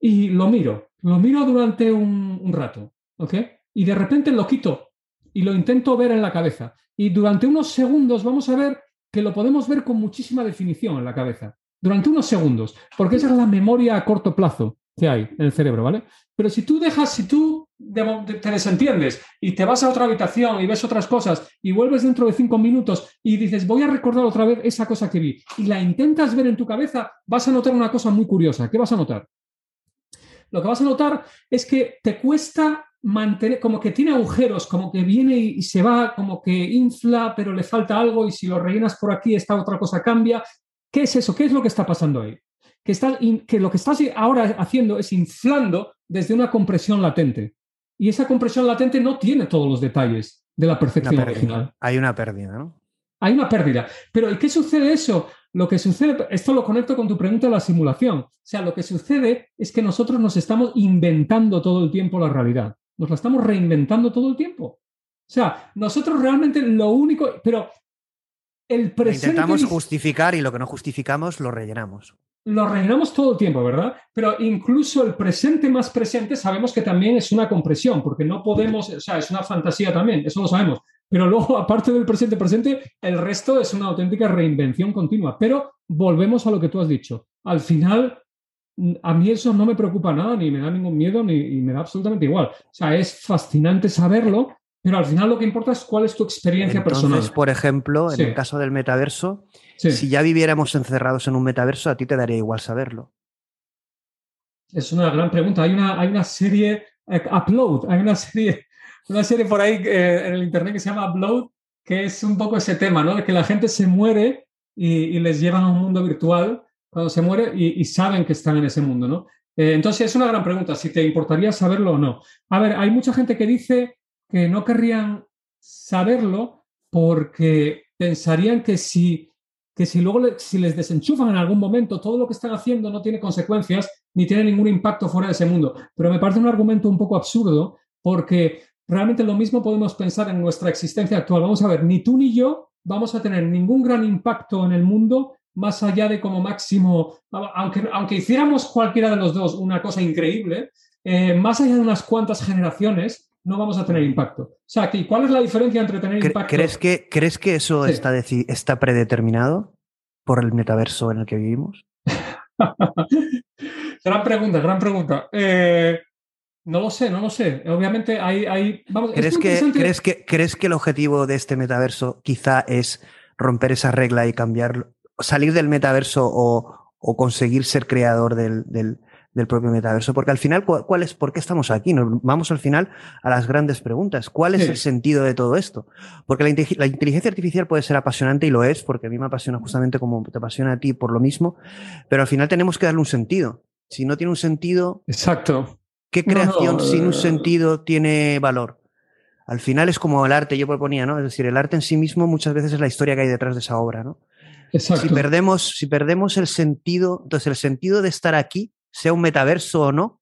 [SPEAKER 2] y lo miro, lo miro durante un, un rato, ¿ok? Y de repente lo quito y lo intento ver en la cabeza. Y durante unos segundos vamos a ver que lo podemos ver con muchísima definición en la cabeza, durante unos segundos, porque esa es la memoria a corto plazo que hay en el cerebro, ¿vale? Pero si tú dejas, si tú te desentiendes y te vas a otra habitación y ves otras cosas y vuelves dentro de cinco minutos y dices, voy a recordar otra vez esa cosa que vi y la intentas ver en tu cabeza, vas a notar una cosa muy curiosa. ¿Qué vas a notar? Lo que vas a notar es que te cuesta mantener, como que tiene agujeros, como que viene y, se va, como que infla, pero le falta algo y si lo rellenas por aquí, esta otra cosa cambia. ¿Qué es eso? ¿Qué es lo que está pasando ahí? Que, que lo que estás ahora haciendo es inflando desde una compresión latente. Y esa compresión latente no tiene todos los detalles de la percepción original.
[SPEAKER 1] Hay una pérdida, ¿no?
[SPEAKER 2] Hay una pérdida. Pero ¿y qué sucede eso? Lo que sucede, esto lo conecto con tu pregunta de la simulación. O sea, lo que sucede es que nosotros nos estamos inventando todo el tiempo la realidad. Nos la estamos reinventando todo el tiempo. O sea, nosotros realmente lo único, pero el presente...
[SPEAKER 1] intentamos justificar y lo que no justificamos lo rellenamos.
[SPEAKER 2] Lo rellenamos todo el tiempo, ¿verdad? Pero incluso el presente más presente sabemos que también es una compresión, porque no podemos, o sea, es una fantasía también, eso lo sabemos. Pero luego, aparte del presente presente, el resto es una auténtica reinvención continua. Pero volvemos a lo que tú has dicho. Al final, a mí eso no me preocupa nada, ni me da ningún miedo, ni me da absolutamente igual. O sea, es fascinante saberlo, pero al final lo que importa es cuál es tu experiencia
[SPEAKER 1] Entonces,
[SPEAKER 2] personal.
[SPEAKER 1] por ejemplo, en el caso del metaverso, si ya viviéramos encerrados en un metaverso, a ti te daría igual saberlo.
[SPEAKER 2] Es una gran pregunta. Hay una, hay una serie, eh, Upload, hay una serie una serie por ahí eh, en el internet que se llama Upload, que es un poco ese tema, ¿no? De que la gente se muere y, les llevan a un mundo virtual cuando se muere y, saben que están en ese mundo, ¿no? Eh, entonces es una gran pregunta, si te importaría saberlo o no. A ver, hay mucha gente que dice que no querrían saberlo porque pensarían que si, que si luego si les desenchufan en algún momento, todo lo que están haciendo no tiene consecuencias ni tiene ningún impacto fuera de ese mundo. Pero me parece un argumento un poco absurdo porque realmente lo mismo podemos pensar en nuestra existencia actual. Vamos a ver, ni tú ni yo vamos a tener ningún gran impacto en el mundo más allá de como máximo, aunque, aunque hiciéramos cualquiera de los dos una cosa increíble, eh, más allá de unas cuantas generaciones, no vamos a tener impacto. O sea, ¿cuál es la diferencia entre tener impacto?
[SPEAKER 1] ¿Crees que, ¿crees que eso está, está predeterminado por el metaverso en el que vivimos?
[SPEAKER 2] gran pregunta, gran pregunta. Eh, no lo sé, no lo sé. Obviamente hay... hay
[SPEAKER 1] ¿Crees, que, ¿crees, que, ¿Crees que el objetivo de este metaverso quizá es romper esa regla y cambiar, salir del metaverso o, conseguir ser creador del, propio metaverso? Porque al final, ¿cuál es, ¿por qué estamos aquí? Nos vamos al final a las grandes preguntas. ¿Cuál es el sentido de todo esto? Porque la, la, inteligencia artificial puede ser apasionante y lo es, porque a mí me apasiona justamente como te apasiona a ti por lo mismo, pero al final tenemos que darle un sentido. Si no tiene un sentido...
[SPEAKER 2] Exacto
[SPEAKER 1] ¿Qué creación sin un eh, sentido tiene valor? Al final es como el arte, yo proponía, ¿no? Es decir, el arte en sí mismo muchas veces es la historia que hay detrás de esa obra, ¿no? Si perdemos, si perdemos el sentido, entonces el sentido de estar aquí, sea un metaverso o no,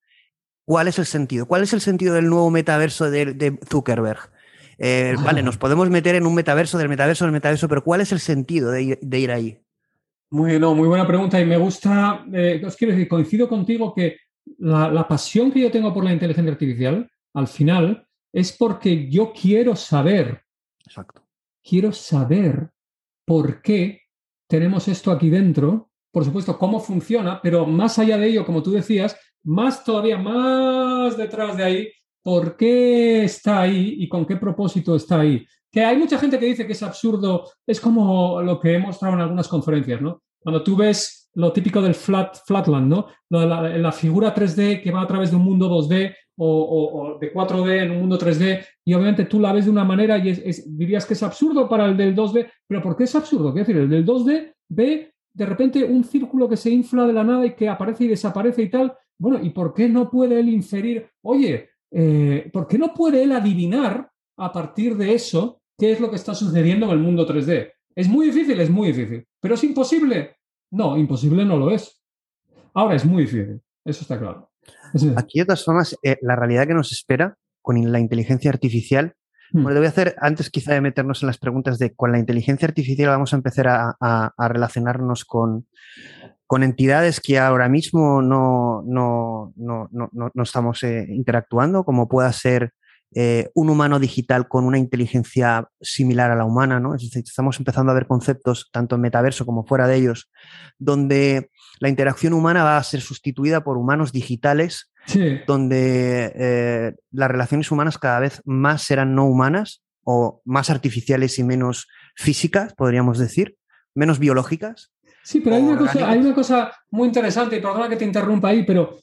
[SPEAKER 1] ¿cuál es el sentido? ¿Cuál es el sentido del nuevo metaverso de, Zuckerberg? Eh, vale, nos podemos meter en un metaverso del metaverso del metaverso, pero ¿cuál es el sentido de ir, ahí?
[SPEAKER 2] Muy, no, muy buena pregunta y me gusta, eh, os quiero decir, coincido contigo que la, pasión que yo tengo por la inteligencia artificial, al final, es porque yo quiero saber.
[SPEAKER 1] Exacto.
[SPEAKER 2] Quiero saber por qué tenemos esto aquí dentro, por supuesto, cómo funciona, pero más allá de ello, como tú decías, más todavía más detrás de ahí, por qué está ahí y con qué propósito está ahí. Que hay mucha gente que dice que es absurdo, es como lo que he mostrado en algunas conferencias, ¿no? Cuando tú ves lo típico del flat, flatland, ¿no? La, figura 3D que va a través de un mundo 2D o, de 4D en un mundo 3D y obviamente tú la ves de una manera y dirías que es absurdo para el del 2D, pero ¿por qué es absurdo? Quiero decir, el del 2D ve de repente un círculo que se infla de la nada y que aparece y desaparece y tal. Bueno, ¿y por qué no puede él inferir, oye, eh, ¿por qué no puede él adivinar a partir de eso qué es lo que está sucediendo en el mundo 3D? Es muy difícil, es muy difícil, pero es imposible. No, imposible no lo es. Ahora es muy difícil, eso está claro.
[SPEAKER 1] Aquí, de todas formas, eh, la realidad que nos espera con la inteligencia artificial. Hmm. Bueno, te voy a hacer, antes quizá de meternos en las preguntas de con la inteligencia artificial vamos a empezar a, relacionarnos con, con, entidades que ahora mismo no, no, no, no estamos eh, interactuando, como pueda ser eh, un humano digital con una inteligencia similar a la humana, ¿no? Es decir, estamos empezando a ver conceptos, tanto en metaverso como fuera de ellos, donde la interacción humana va a ser sustituida por humanos digitales, donde eh, las relaciones humanas cada vez más serán no humanas o más artificiales y menos físicas, podríamos decir, menos biológicas.
[SPEAKER 2] Sí, pero hay una, cosa, hay una cosa muy interesante, y perdona que te interrumpa ahí, pero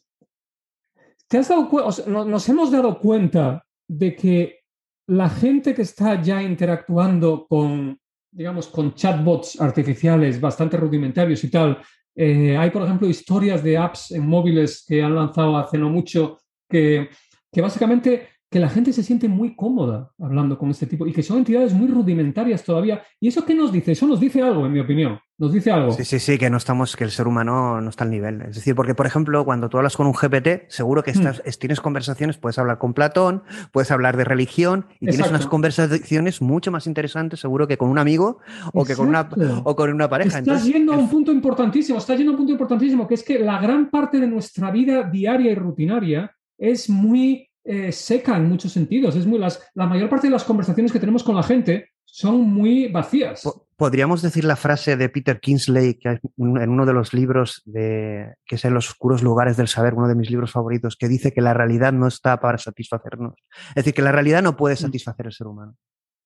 [SPEAKER 2] ¿te has dado nos hemos dado cuenta de que la gente que está ya interactuando con, digamos, con chatbots artificiales bastante rudimentarios y tal, eh, hay, por ejemplo, historias de apps en móviles que han lanzado hace no mucho que, que básicamente que la gente se siente muy cómoda hablando con este tipo y que son entidades muy rudimentarias todavía. ¿Y eso qué nos dice? Eso nos dice algo, en mi opinión. Nos dice algo.
[SPEAKER 1] Sí, sí, sí, que no estamos, que el ser humano no está al nivel. Es decir, porque, por ejemplo, cuando tú hablas con un GPT, seguro que estás, hmm. tienes conversaciones, puedes hablar con Platón, puedes hablar de religión y tienes unas conversaciones mucho más interesantes, seguro que con un amigo o que con una, o con una pareja.
[SPEAKER 2] Estás yendo a un punto importantísimo, estás yendo a un punto importantísimo, que es que la gran parte de nuestra vida diaria y rutinaria es muy eh, seca en muchos sentidos. Es muy, las, la mayor parte de las conversaciones que tenemos con la gente son muy vacías.
[SPEAKER 1] Podríamos decir la frase de Peter Kingsley, que en uno de los libros de, que es En los oscuros lugares del saber, uno de mis libros favoritos, que dice que la realidad no está para satisfacernos. Es decir, que la realidad no puede mm. satisfacer al ser humano.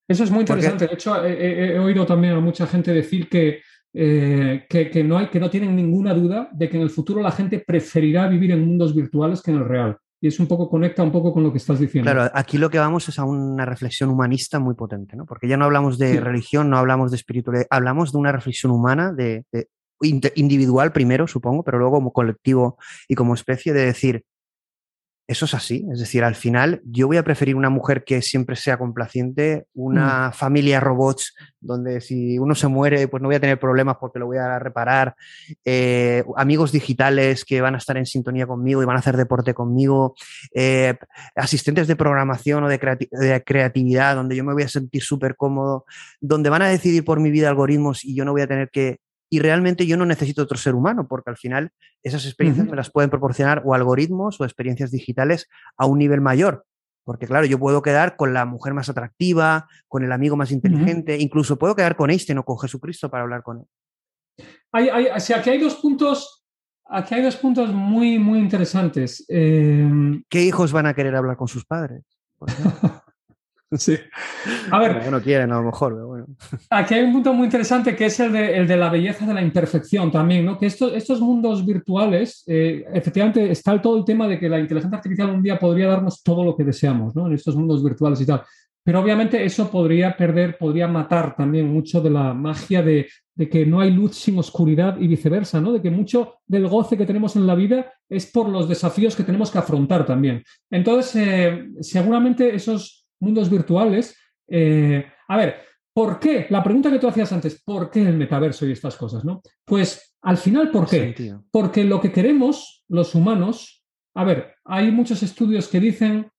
[SPEAKER 2] Eso es muy interesante. De hecho, he, oído también a mucha gente decir que, eh, que, que, no hay, que no tienen ninguna duda de que en el futuro la gente preferirá vivir en mundos virtuales que en el real. Y es un poco, conecta un poco con lo que estás diciendo.
[SPEAKER 1] Claro, aquí lo que vamos es a una reflexión humanista muy potente, ¿no? Porque ya no hablamos de religión, no hablamos de espiritualidad, hablamos de una reflexión humana, de, individual primero, supongo, pero luego como colectivo y como especie, de decir, eso es así. Es decir, al final yo voy a preferir una mujer que siempre sea complaciente, una mm. familia robots donde si uno se muere, pues no voy a tener problemas porque lo voy a reparar, eh, amigos digitales que van a estar en sintonía conmigo y van a hacer deporte conmigo, eh, asistentes de programación o de, de, creatividad donde yo me voy a sentir súper cómodo, donde van a decidir por mi vida algoritmos y yo no voy a tener que y realmente yo no necesito otro ser humano, porque al final esas experiencias me las pueden proporcionar o algoritmos o experiencias digitales a un nivel mayor. Porque claro, yo puedo quedar con la mujer más atractiva, con el amigo más inteligente, incluso puedo quedar con Einstein o con Jesucristo para hablar con él.
[SPEAKER 2] Hay, hay, o sea, aquí hay dos puntos, aquí hay dos puntos muy, muy interesantes.
[SPEAKER 1] Em, ¿Qué hijos van a querer hablar con sus padres?
[SPEAKER 2] Sí. A ver.
[SPEAKER 1] No quieren, a lo mejor, pero bueno.
[SPEAKER 2] Aquí hay un punto muy interesante que es el de, el de la belleza de la imperfección también, ¿no? Que estos, estos mundos virtuales, eh, efectivamente, está todo el tema de que la inteligencia artificial un día podría darnos todo lo que deseamos, ¿no? En estos mundos virtuales y tal. Pero obviamente eso podría perder, podría matar también mucho de la magia de, de que no hay luz sin oscuridad y viceversa, ¿no? De que mucho del goce que tenemos en la vida es por los desafíos que tenemos que afrontar también. Entonces, eh, seguramente esos mundos virtuales. Eh, a ver, ¿por qué? La pregunta que tú hacías antes, ¿por qué el metaverso y estas cosas? ¿no? Pues al final, ¿por qué? Porque lo que queremos los humanos, a ver, hay muchos estudios que dicen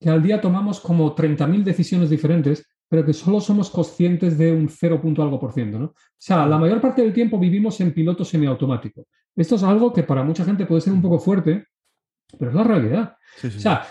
[SPEAKER 2] que al día tomamos como 30.000 decisiones diferentes, pero que solo somos conscientes de un 0. algo por ciento. ¿no? O sea, la mayor parte del tiempo vivimos en piloto semiautomático. Esto es algo que para mucha gente puede ser un poco fuerte, pero es la realidad. O sea,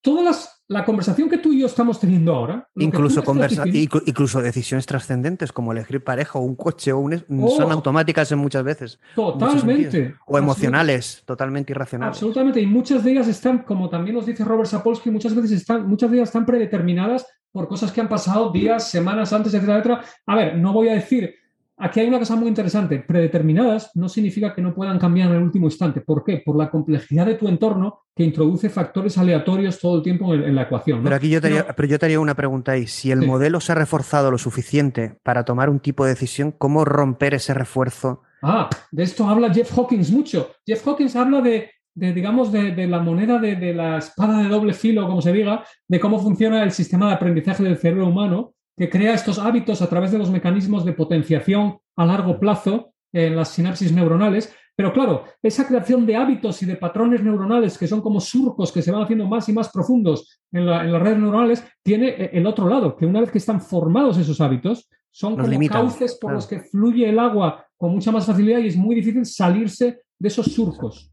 [SPEAKER 2] todas las, la conversación que tú y yo estamos teniendo ahora.
[SPEAKER 1] Incluso, conversa, incluso decisiones trascendentes como elegir pareja o un coche o un, son oh. automáticas en muchas veces.
[SPEAKER 2] Totalmente.
[SPEAKER 1] O emocionales, totalmente irracionales.
[SPEAKER 2] Absolutamente. Y muchas de ellas están, como también nos dice Robert Sapolsky, muchas veces están, muchas de ellas están predeterminadas por cosas que han pasado días, semanas antes, etcétera, etcétera. A ver, no voy a decir Aquí hay una cosa muy interesante. Predeterminadas no significa que no puedan cambiar en el último instante. ¿Por qué? Por la complejidad de tu entorno que introduce factores aleatorios todo el tiempo en, la ecuación.
[SPEAKER 1] Pero aquí yo te, haría, pero yo te una pregunta ahí. Si el modelo se ha reforzado lo suficiente para tomar un tipo de decisión, ¿cómo romper ese refuerzo?
[SPEAKER 2] Ah, de esto habla Jeff Hawkins mucho. Jeff Hawkins habla de, digamos, de, de, la moneda de, de la espada de doble filo, como se diga, de cómo funciona el sistema de aprendizaje del cerebro humano que crea estos hábitos a través de los mecanismos de potenciación a largo plazo en las sinapsis neuronales. Pero claro, esa creación de hábitos y de patrones neuronales que son como surcos que se van haciendo más y más profundos en, las redes neuronales, tiene eh, el otro lado, que una vez que están formados esos hábitos, son como cauces por los que fluye el agua con mucha más facilidad y es muy difícil salirse de esos surcos.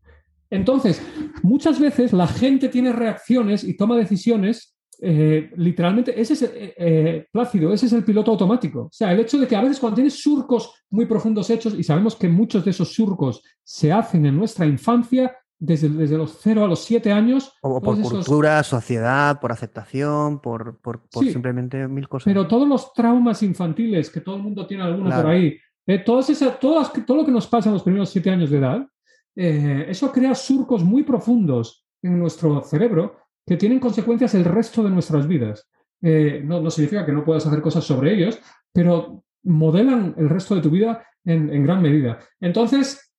[SPEAKER 2] Entonces, muchas veces la gente tiene reacciones y toma decisiones eh, literalmente, ese es eh, eh, Plácido, ese es el piloto automático. O sea, el hecho de que a veces cuando tienes surcos muy profundos hechos, y sabemos que muchos de esos surcos se hacen en nuestra infancia, desde, desde los 0 a los 7 años.
[SPEAKER 1] O por cultura, sociedad, por aceptación, por, por, simplemente mil cosas.
[SPEAKER 2] Pero todos los traumas infantiles, que todo el mundo tiene alguno por ahí, todas esas, todas, todo lo que nos pasa en los primeros 7 años de edad, eso crea surcos muy profundos en nuestro cerebro que tienen consecuencias el resto de nuestras vidas. Eh, no, significa que no puedas hacer cosas sobre ellos, pero modelan el resto de tu vida en, gran medida. Entonces,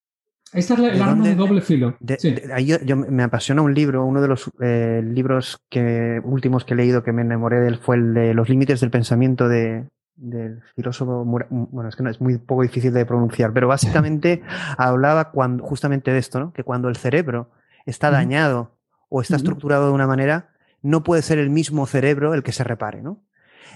[SPEAKER 2] esta es la, el arma de doble filo.
[SPEAKER 1] yo, me apasiona un libro, uno de los eh, libros que, últimos que he leído que me enamoré de él fue el de Los límites del pensamiento de, del filósofo, bueno, es que no, es muy poco difícil de pronunciar, pero básicamente hablaba cuando, justamente de esto, ¿no? que cuando el cerebro está dañado o está estructurado de una manera, no puede ser el mismo cerebro el que se repare. ¿no?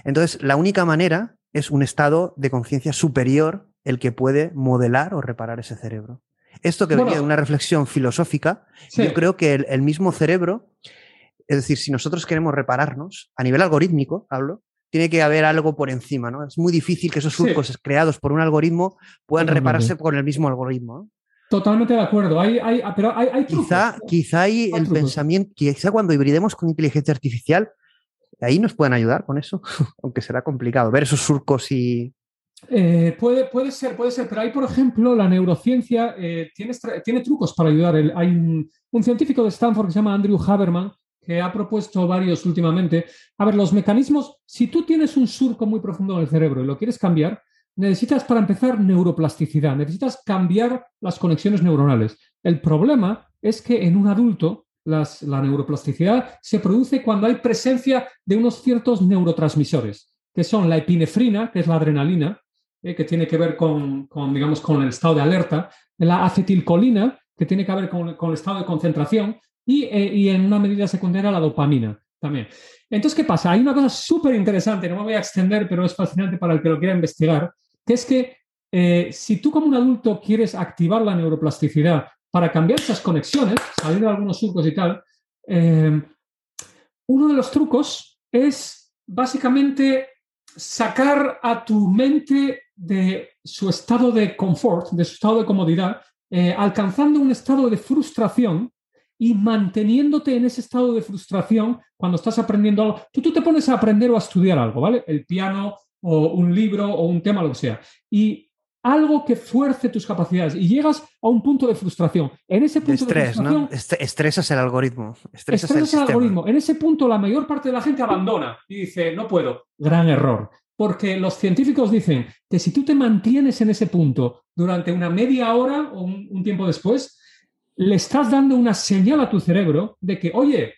[SPEAKER 1] Entonces, la única manera es un estado de conciencia superior el que puede modelar o reparar ese cerebro. Esto que venía de una reflexión filosófica, yo creo que el, mismo cerebro, es decir, si nosotros queremos repararnos, a nivel algorítmico, hablo, tiene que haber algo por encima, ¿no? Es muy difícil que esos surcos creados por un algoritmo puedan repararse con el mismo algoritmo.
[SPEAKER 2] Totalmente de acuerdo. Hay, hay, pero hay,
[SPEAKER 1] quizá, quizá hay, el pensamiento, quizá cuando hibridemos con inteligencia artificial, ahí nos pueden ayudar con eso, aunque será complicado ver esos surcos y.
[SPEAKER 2] Eh, puede, puede ser, puede ser, pero hay, por ejemplo, la neurociencia eh, tiene, tiene, trucos para ayudar. hay un, un, científico de Stanford que se llama Andrew Haberman que ha propuesto varios últimamente. A ver, los mecanismos, si tú tienes un surco muy profundo en el cerebro y lo quieres cambiar, necesitas para empezar neuroplasticidad, necesitas cambiar las conexiones neuronales. El problema es que en un adulto la neuroplasticidad se produce cuando hay presencia de unos ciertos neurotransmisores, que son la epinefrina, que es la adrenalina, eh, que tiene que ver con, digamos, con el estado de alerta, la acetilcolina, que tiene que ver con el estado de concentración, eh, y, en una medida secundaria la dopamina también. Entonces, ¿qué pasa? Hay una cosa súper interesante, no me voy a extender, pero es fascinante para el que lo quiera investigar, que es que eh, si tú como un adulto quieres activar la neuroplasticidad para cambiar esas conexiones, salir algunos surcos y tal, eh, uno de los trucos es básicamente sacar a tu mente de su estado de confort, de su estado de comodidad, alcanzando un estado de frustración y manteniéndote en ese estado de frustración cuando estás aprendiendo algo. Tú, tú te pones a aprender o a estudiar algo, ¿vale? El piano o un libro o un tema, lo que sea. Y algo que fuerce tus capacidades y llegas a un punto de frustración. En ese punto
[SPEAKER 1] de, estrés, ¿no? estresas el algoritmo.
[SPEAKER 2] Estresas, el, algoritmo. En ese punto la mayor parte de la gente abandona y dice, no puedo. Gran error. Porque los científicos dicen que si tú te mantienes en ese punto durante una media hora o un tiempo después, le estás dando una señal a tu cerebro de que, oye,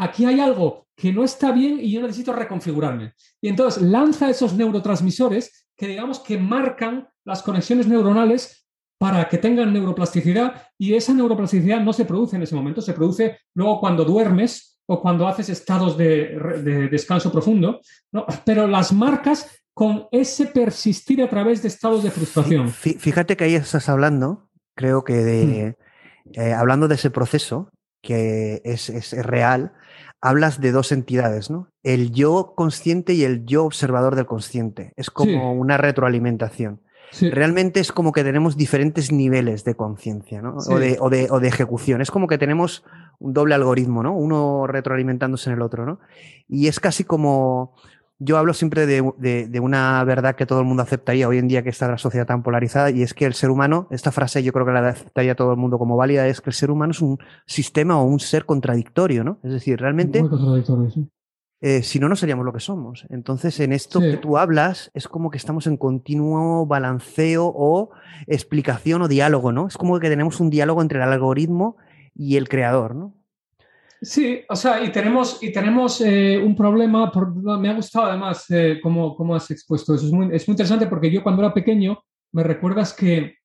[SPEAKER 2] aquí hay algo que no está bien y yo necesito reconfigurarme. Y entonces lanza esos neurotransmisores que digamos que marcan las conexiones neuronales para que tengan neuroplasticidad y esa neuroplasticidad no se produce en ese momento, se produce luego cuando duermes o cuando haces estados de, descanso profundo, pero las marcas con ese persistir a través de estados de frustración.
[SPEAKER 1] Fíjate que ahí estás hablando, creo que de... Hmm. Eh, hablando de ese proceso, que es, real, hablas de dos entidades, ¿no? El yo consciente y el yo observador del consciente. Es como una retroalimentación. Realmente es como que tenemos diferentes niveles de conciencia, ¿no? O, de, o, de, o, de, ejecución. Es como que tenemos un doble algoritmo, ¿no? Uno retroalimentándose en el otro, ¿no? Y es casi como yo hablo siempre de, una verdad que todo el mundo aceptaría hoy en día que está la sociedad tan polarizada y es que el ser humano, esta frase yo creo que la aceptaría todo el mundo como válida, es que el ser humano es un sistema o un ser contradictorio, ¿no? Es decir, realmente... Eh, si no, no seríamos lo que somos. Entonces, en esto que tú hablas, es como que estamos en continuo balanceo o explicación o diálogo, ¿no? Es como que tenemos un diálogo entre el algoritmo y el creador, ¿no?
[SPEAKER 2] Sí, o sea, y tenemos, y tenemos eh, un problema, me ha gustado además eh, cómo, cómo, has expuesto eso, es muy, es muy interesante porque yo cuando era pequeño me recuerdas que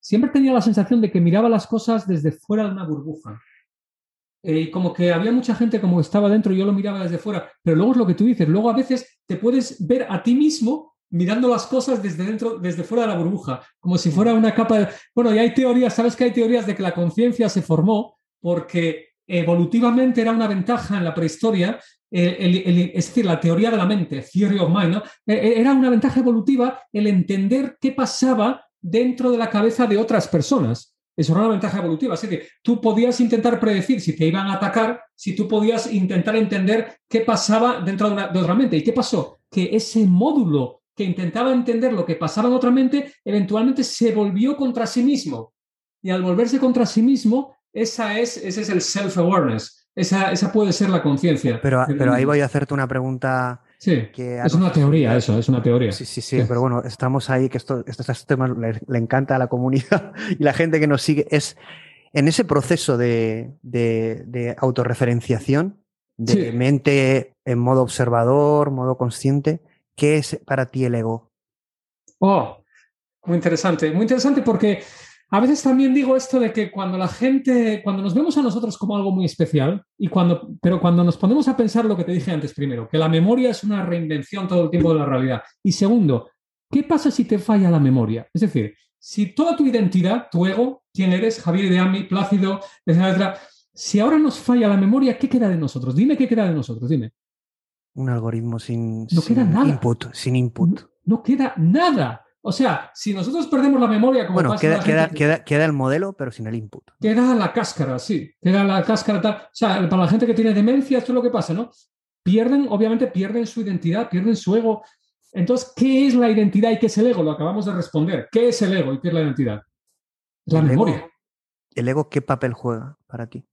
[SPEAKER 2] siempre tenía la sensación de que miraba las cosas desde fuera de una burbuja. Eh, como que había mucha gente como estaba dentro yo lo miraba desde fuera, pero luego es lo que tú dices, luego a veces te puedes ver a ti mismo mirando las cosas desde dentro, desde fuera de la burbuja, como si fuera una capa de... Bueno, y hay teorías, sabes que hay teorías de que la conciencia se formó porque evolutivamente era una ventaja en la prehistoria, es decir, la teoría de la mente, theory of mind, e, e, era una ventaja evolutiva el entender qué pasaba dentro de la cabeza de otras personas. Eso era una ventaja evolutiva. Así que tú podías intentar predecir si te iban a atacar, si tú podías intentar entender qué pasaba dentro de, de otra mente. ¿Y qué pasó? Que ese módulo que intentaba entender lo que pasaba en otra mente, eventualmente se volvió contra sí mismo. Y al volverse contra sí mismo, esa es, ese es el self-awareness. esa, esa puede ser la conciencia.
[SPEAKER 1] Pero, pero ahí voy a hacerte una pregunta.
[SPEAKER 2] Sí, es una teoría eso, es una teoría.
[SPEAKER 1] Sí, sí, sí, pero bueno, estamos ahí, que esto, estos temas le, le, encanta a la comunidad y la gente que nos sigue. Es en ese proceso de, de, de autorreferenciación, de mente en modo observador, modo consciente, ¿qué es para ti el ego?
[SPEAKER 2] Oh, muy interesante, muy interesante porque a veces también digo esto de que cuando la gente, cuando nos vemos a nosotros como algo muy especial, y cuando, pero cuando nos ponemos a pensar lo que te dije antes primero, que la memoria es una reinvención todo el tiempo de la realidad. Y segundo, ¿qué pasa si te falla la memoria? Es decir, si toda tu identidad, tu ego, quién eres, Javier de Ami, Plácido, etcétera, si ahora nos falla la memoria, ¿qué queda de nosotros? Dime qué queda de nosotros, dime.
[SPEAKER 1] Un algoritmo sin,
[SPEAKER 2] no queda nada.
[SPEAKER 1] input, sin input.
[SPEAKER 2] no queda nada. O sea, si nosotros perdemos la memoria, como
[SPEAKER 1] bueno,
[SPEAKER 2] pasa
[SPEAKER 1] queda,
[SPEAKER 2] la
[SPEAKER 1] queda,
[SPEAKER 2] gente,
[SPEAKER 1] queda, queda, el modelo, pero sin el input.
[SPEAKER 2] Queda la cáscara, sí. Queda la cáscara tal. O sea, para la gente que tiene demencia, esto es lo que pasa, ¿no? Pierden, obviamente, pierden su identidad, pierden su ego. Entonces, ¿qué es la identidad y qué es el ego? Lo acabamos de responder. ¿Qué es el ego y qué es la identidad? La
[SPEAKER 1] ¿El
[SPEAKER 2] memoria.
[SPEAKER 1] Ego, ¿El ego qué papel juega para ti?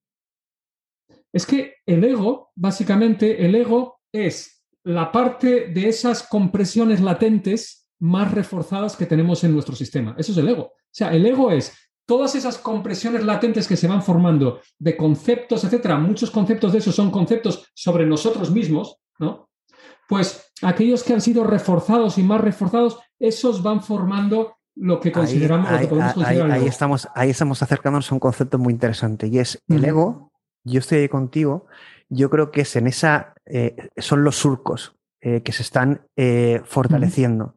[SPEAKER 2] Es que el ego, básicamente, el ego es la parte de esas compresiones latentes más reforzadas que tenemos en nuestro sistema. Eso es el ego. O sea, el ego es todas esas compresiones latentes que se van formando de conceptos, etcétera. Muchos conceptos de esos son conceptos sobre nosotros mismos, ¿no? Pues aquellos que han sido reforzados y más reforzados, esos van formando lo que consideramos,
[SPEAKER 1] ahí,
[SPEAKER 2] lo que podemos
[SPEAKER 1] ahí,
[SPEAKER 2] considerar
[SPEAKER 1] ahí,
[SPEAKER 2] el
[SPEAKER 1] ahí estamos, ahí estamos acercándonos a un concepto muy interesante y es el ego. Yo estoy ahí contigo. Yo creo que es en esa, eh, son los surcos eh, que se están eh, fortaleciendo.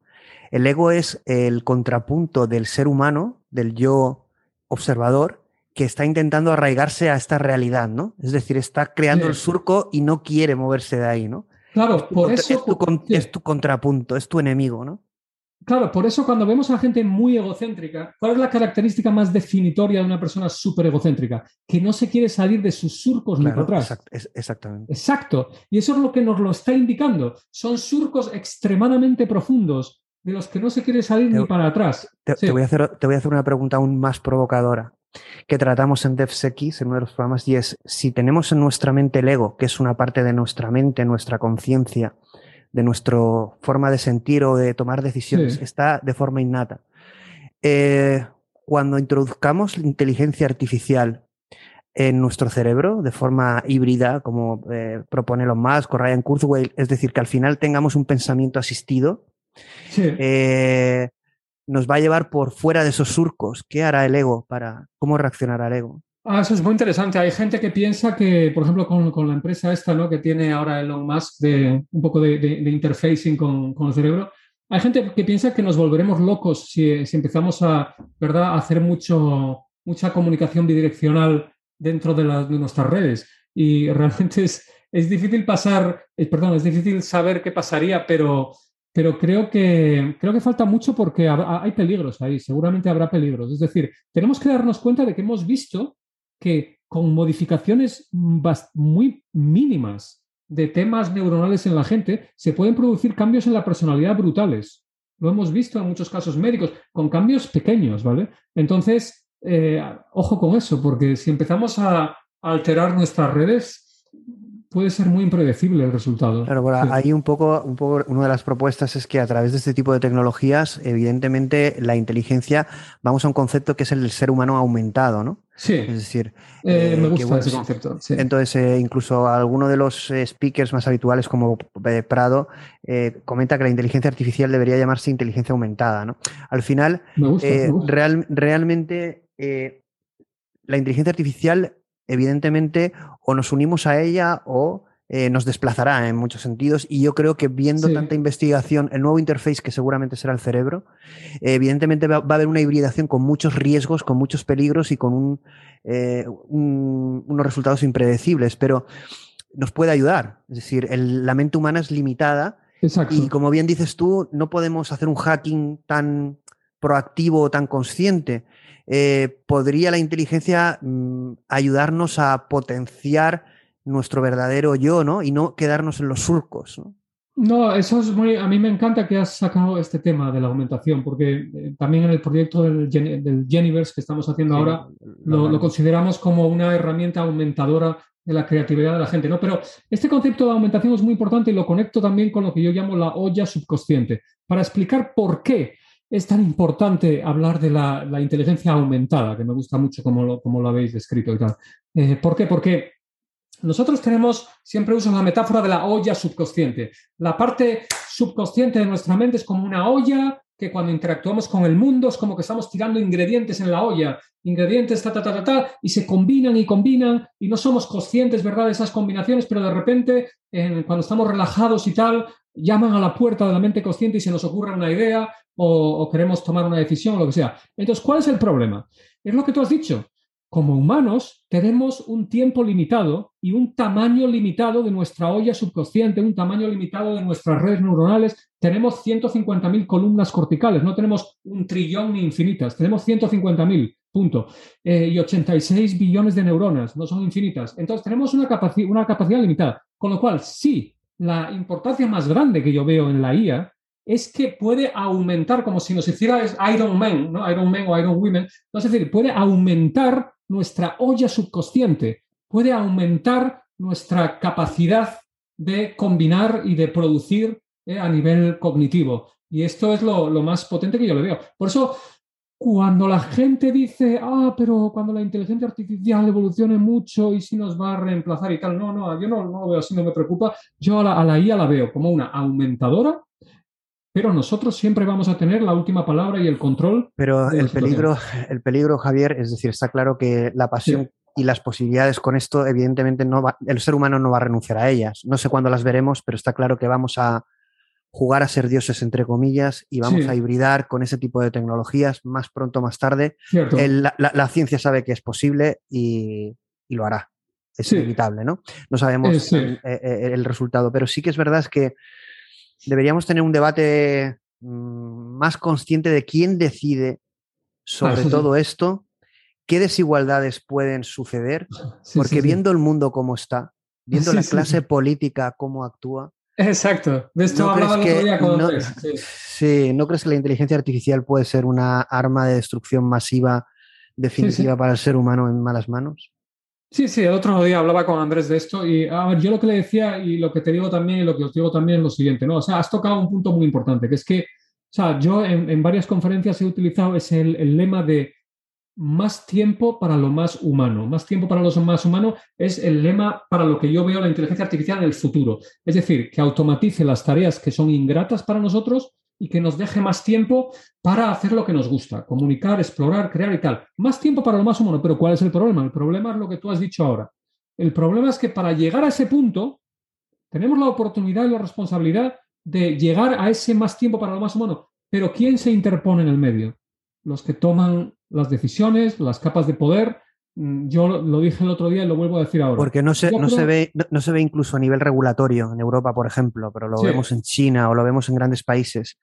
[SPEAKER 1] El ego es el contrapunto del ser humano, del yo observador, que está intentando arraigarse a esta realidad, ¿no? Es decir, está creando
[SPEAKER 2] Sí.
[SPEAKER 1] el surco y no quiere moverse de ahí, ¿no?
[SPEAKER 2] Claro,
[SPEAKER 1] Es tu
[SPEAKER 2] por eso,
[SPEAKER 1] es tu,
[SPEAKER 2] sí.
[SPEAKER 1] es tu contrapunto, es tu enemigo, ¿no?
[SPEAKER 2] Claro, por eso cuando vemos a gente muy egocéntrica, ¿cuál es la característica más definitoria de una persona súper egocéntrica? Que no se quiere salir de sus surcos ni para atrás.
[SPEAKER 1] exact- es- exactamente.
[SPEAKER 2] Exacto. Y eso es lo que nos lo está indicando. Son surcos extremadamente profundos de los que no se quiere salir
[SPEAKER 1] Te-
[SPEAKER 2] ni para atrás.
[SPEAKER 1] Te,
[SPEAKER 2] Sí.
[SPEAKER 1] te voy a hacer, te voy a hacer una pregunta aún más provocadora que tratamos en DevSecX, en uno de los programas, y es, si tenemos en nuestra mente el ego, que es una parte de nuestra mente, nuestra conciencia, de nuestra forma de sentir o de tomar decisiones,
[SPEAKER 2] Sí.
[SPEAKER 1] está de forma innata. Eh, cuando introduzcamos la inteligencia artificial en nuestro cerebro de forma híbrida, como eh, propone Elon Musk o Ryan Kurzweil, es decir, que al final tengamos un pensamiento asistido,
[SPEAKER 2] Sí.
[SPEAKER 1] eh, nos va a llevar por fuera de esos surcos. ¿Qué hará el ego para cómo reaccionará el ego?
[SPEAKER 2] Ah, eso es muy interesante. Hay gente que piensa que, por ejemplo, con, con la empresa esta, ¿no? Que tiene ahora Elon Musk de un poco de, de- de interfacing con, con el cerebro. Hay gente que piensa que nos volveremos locos si, si empezamos a, ¿verdad? a hacer mucho, mucha comunicación bidireccional dentro de nuestras redes. Y realmente es, es difícil pasar, eh, perdón, es difícil saber qué pasaría, pero, pero creo que, creo que falta mucho porque hay peligros ahí, seguramente habrá peligros. Es decir, tenemos que darnos cuenta de que hemos visto que con modificaciones muy mínimas de temas neuronales en la gente se pueden producir cambios en la personalidad brutales. Lo hemos visto en muchos casos médicos, con cambios pequeños, ¿vale? Entonces, eh, ojo con eso, porque si empezamos a alterar nuestras redes, puede ser muy impredecible el resultado.
[SPEAKER 1] Claro, bueno,
[SPEAKER 2] Sí.
[SPEAKER 1] ahí un poco, un poco, una de las propuestas es que a través de este tipo de tecnologías, evidentemente, la inteligencia, vamos a un concepto que es el del ser humano aumentado, ¿no?
[SPEAKER 2] Sí,
[SPEAKER 1] Es decir,
[SPEAKER 2] eh,
[SPEAKER 1] eh,
[SPEAKER 2] me
[SPEAKER 1] que
[SPEAKER 2] gusta
[SPEAKER 1] bueno,
[SPEAKER 2] ese concepto. sí.
[SPEAKER 1] Entonces, eh, incluso alguno de los eh, speakers más habituales, como eh, Prado, eh, comenta que la inteligencia artificial debería llamarse inteligencia aumentada. ¿no? Al final,
[SPEAKER 2] Me gusta,
[SPEAKER 1] eh,
[SPEAKER 2] me gusta.
[SPEAKER 1] real- realmente, eh, la inteligencia artificial, evidentemente, o nos unimos a ella o eh, nos desplazará en muchos sentidos. Y yo creo que viendo
[SPEAKER 2] Sí.
[SPEAKER 1] tanta investigación, el nuevo interface que seguramente será el cerebro, eh, evidentemente va, va a haber una hibridación con muchos riesgos, con muchos peligros y con un, eh, un- unos resultados impredecibles, pero nos puede ayudar. Es decir, el- la mente humana es limitada
[SPEAKER 2] Exacto.
[SPEAKER 1] y como bien dices tú, no podemos hacer un hacking tan proactivo o tan consciente. Eh, ¿Podría la inteligencia mm, ayudarnos a potenciar nuestro verdadero yo, ¿no? Y no quedarnos en los surcos, ¿no?
[SPEAKER 2] No, eso es muy. A mí me encanta que has sacado este tema de la aumentación, porque eh, también en el proyecto del Geniverse que estamos haciendo ahora, lo, lo consideramos como una herramienta aumentadora de la creatividad de la gente, ¿no? Pero este concepto de aumentación es muy importante y lo conecto también con lo que yo llamo la olla subconsciente, para explicar por qué es tan importante hablar de la, inteligencia aumentada, que me gusta mucho como lo, lo habéis descrito y tal. Eh, ¿Por qué? Porque nosotros tenemos, siempre uso la metáfora de la olla subconsciente. La parte subconsciente de nuestra mente es como una olla que cuando interactuamos con el mundo es como que estamos tirando ingredientes en la olla, ingredientes, ta, ta, ta, ta, y se combinan y combinan y no somos conscientes, ¿verdad?, de esas combinaciones, pero de repente, cuando estamos relajados y tal, llaman a la puerta de la mente consciente y se nos ocurre una idea o, queremos tomar una decisión o lo que sea. Entonces, ¿cuál es el problema? Es lo que tú has dicho como humanos tenemos un tiempo limitado y un tamaño limitado de nuestra olla subconsciente, un tamaño limitado de nuestras redes neuronales. Tenemos 150.000 columnas corticales, no tenemos un trillón ni infinitas, tenemos 150.000, punto. Eh, y 86 billones de neuronas, no son infinitas. Entonces tenemos una, una capacidad limitada. Con lo cual, sí, la importancia más grande que yo veo en la IA es que puede aumentar, como si nos hiciera Iron Man, ¿no? Iron Man o Iron Women, es decir, puede aumentar nuestra olla subconsciente, puede aumentar nuestra capacidad de combinar y de producir eh, a nivel cognitivo. Y esto es lo, más potente que yo le veo. Por eso, cuando la gente dice, ah, pero cuando la inteligencia artificial evolucione mucho y si nos va a reemplazar y tal, no, no, yo no, lo veo así, no me preocupa. Yo a la IA la veo como una aumentadora pero nosotros siempre vamos a tener la última palabra y el control.
[SPEAKER 1] Pero el peligro, el peligro, Javier, es decir, está claro que la pasión y las posibilidades con esto, evidentemente, no va, el ser humano no va a renunciar a ellas. No sé cuándo las veremos, pero está claro que vamos a jugar a ser dioses, entre comillas, y vamos a hibridar con ese tipo de tecnologías más pronto, más tarde. la, ciencia sabe que es posible y, lo hará. Es inevitable, ¿no? No sabemos eh, eh, el, resultado, pero sí que es verdad que deberíamos tener un debate mm, más consciente de quién decide sobre todo esto, qué desigualdades pueden suceder, porque viendo el mundo como está, viendo la clase política cómo actúa.
[SPEAKER 2] Exacto, de esto ¿no hablaba el día con
[SPEAKER 1] no, sí. ¿no crees que la inteligencia artificial puede ser una arma de destrucción masiva definitiva para el ser humano en malas manos?
[SPEAKER 2] Sí, sí, el otro día hablaba con Andrés de esto y a ver, yo lo que le decía y lo que te digo también y lo que os digo también es lo siguiente, ¿no? O sea, has tocado un punto muy importante, que es que, o sea, yo en, varias conferencias he utilizado ese el, lema de más tiempo para lo más humano. Más tiempo para lo más humano es el lema para lo que yo veo la inteligencia artificial en el futuro. Es decir, que automatice las tareas que son ingratas para nosotros y que nos deje más tiempo para hacer lo que nos gusta, comunicar, explorar, crear y tal. Más tiempo para lo más humano, pero ¿cuál es el problema? El problema es lo que tú has dicho ahora. El problema es que para llegar a ese punto, tenemos la oportunidad y la responsabilidad de llegar a ese más tiempo para lo más humano. Pero ¿quién se interpone en el medio? Los que toman las decisiones, las capas de poder, yo lo, dije el otro día y lo vuelvo a decir ahora.
[SPEAKER 1] Porque no se, no se, ve, no, se ve incluso a nivel regulatorio en Europa, por ejemplo, pero lo vemos en China o lo vemos en grandes países,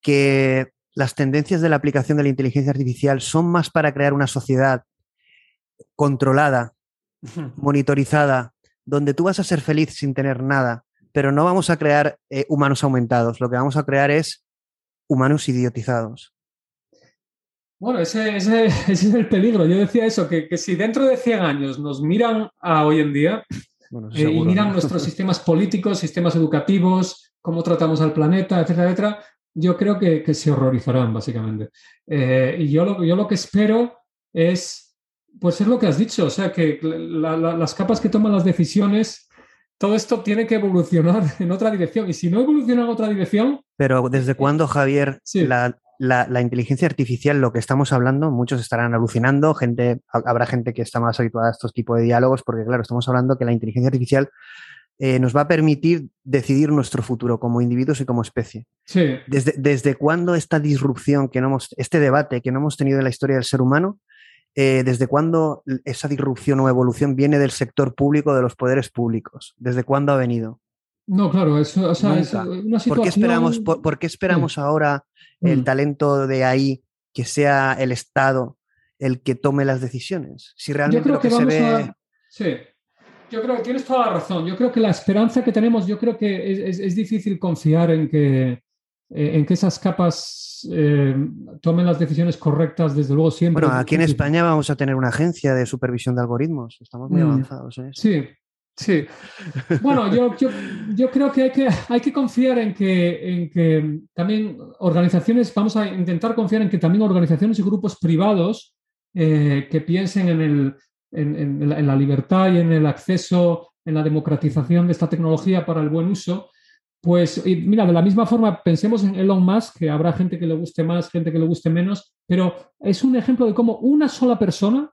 [SPEAKER 1] que las tendencias de la aplicación de la inteligencia artificial son más para crear una sociedad controlada, monitorizada, donde tú vas a ser feliz sin tener nada, pero no vamos a crear eh, humanos aumentados, lo que vamos a crear es humanos idiotizados.
[SPEAKER 2] Bueno, ese, es el peligro. Yo decía eso, que, si dentro de 100 años nos miran a hoy en día eh, y miran nuestros sistemas políticos, sistemas educativos, cómo tratamos al planeta, etcétera, etcétera, yo creo que, se horrorizarán, básicamente. Eh, y yo lo, yo lo que espero es, pues es lo que has dicho, o sea, que las capas que toman las decisiones todo esto tiene que evolucionar en otra dirección. Y si no evoluciona en otra dirección.
[SPEAKER 1] Pero ¿desde cuándo, Javier, la, la, inteligencia artificial, lo que estamos hablando, muchos estarán alucinando, gente, habrá gente que está más habituada a estos tipos de diálogos, porque claro, estamos hablando que la inteligencia artificial eh, nos va a permitir decidir nuestro futuro como individuos y como especie.
[SPEAKER 2] Sí.
[SPEAKER 1] Desde, ¿Desde cuándo esta disrupción, que no hemos, este debate que no hemos tenido en la historia del ser humano, eh, ¿desde cuándo esa disrupción o evolución viene del sector público, de los poderes públicos? ¿Desde cuándo ha venido?
[SPEAKER 2] No, claro, eso, es una situación...
[SPEAKER 1] ¿Por qué esperamos, por, qué esperamos ahora el mm. talento de ahí que sea el Estado el que tome las decisiones? Si realmente lo que, se ve...
[SPEAKER 2] Sí, yo creo que tienes toda la razón. Yo creo que la esperanza que tenemos, yo creo que es, difícil confiar en que, eh, en que esas capas eh, tomen las decisiones correctas, desde luego siempre.
[SPEAKER 1] Bueno, aquí en España vamos a tener una agencia de supervisión de algoritmos. Estamos muy mm. avanzados en eso.
[SPEAKER 2] Sí, sí. Bueno, yo, yo, creo que hay, que hay que confiar en que, en que también organizaciones, vamos a intentar confiar en que también organizaciones y grupos privados eh, que piensen en, el, en, en la libertad y en el acceso, en la democratización de esta tecnología para el buen uso, pues mira, de la misma forma, pensemos en Elon Musk, que habrá gente que le guste más, gente que le guste menos, pero es un ejemplo de cómo una sola persona,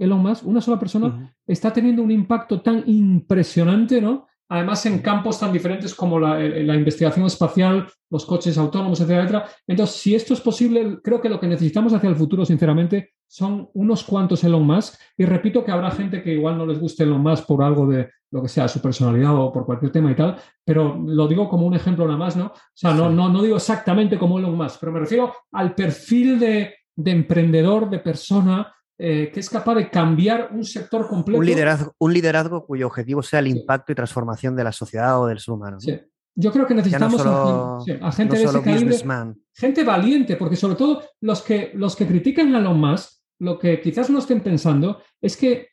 [SPEAKER 2] Elon Musk, una sola persona, está teniendo un impacto tan impresionante, ¿no? además en campos tan diferentes como la, investigación espacial, los coches autónomos, etcétera, etcétera. Entonces, si esto es posible, creo que lo que necesitamos hacia el futuro, sinceramente, son unos cuantos Elon Musk. Y repito que habrá gente que igual no les guste Elon Musk por algo de lo que sea, su personalidad o por cualquier tema y tal, pero lo digo como un ejemplo nada más, ¿no? O sea, no, no, no digo exactamente como Elon Musk, pero me refiero al perfil de, de emprendedor, de persona eh, que es capaz de cambiar un sector completo.
[SPEAKER 1] Un liderazgo, un liderazgo cuyo objetivo sea el impacto y transformación de la sociedad o del ser humano.
[SPEAKER 2] Sí. Yo creo que necesitamos a, gente de ese calibre, gente valiente, porque sobre todo los que, los que critican a Elon Musk, lo que quizás no estén pensando es que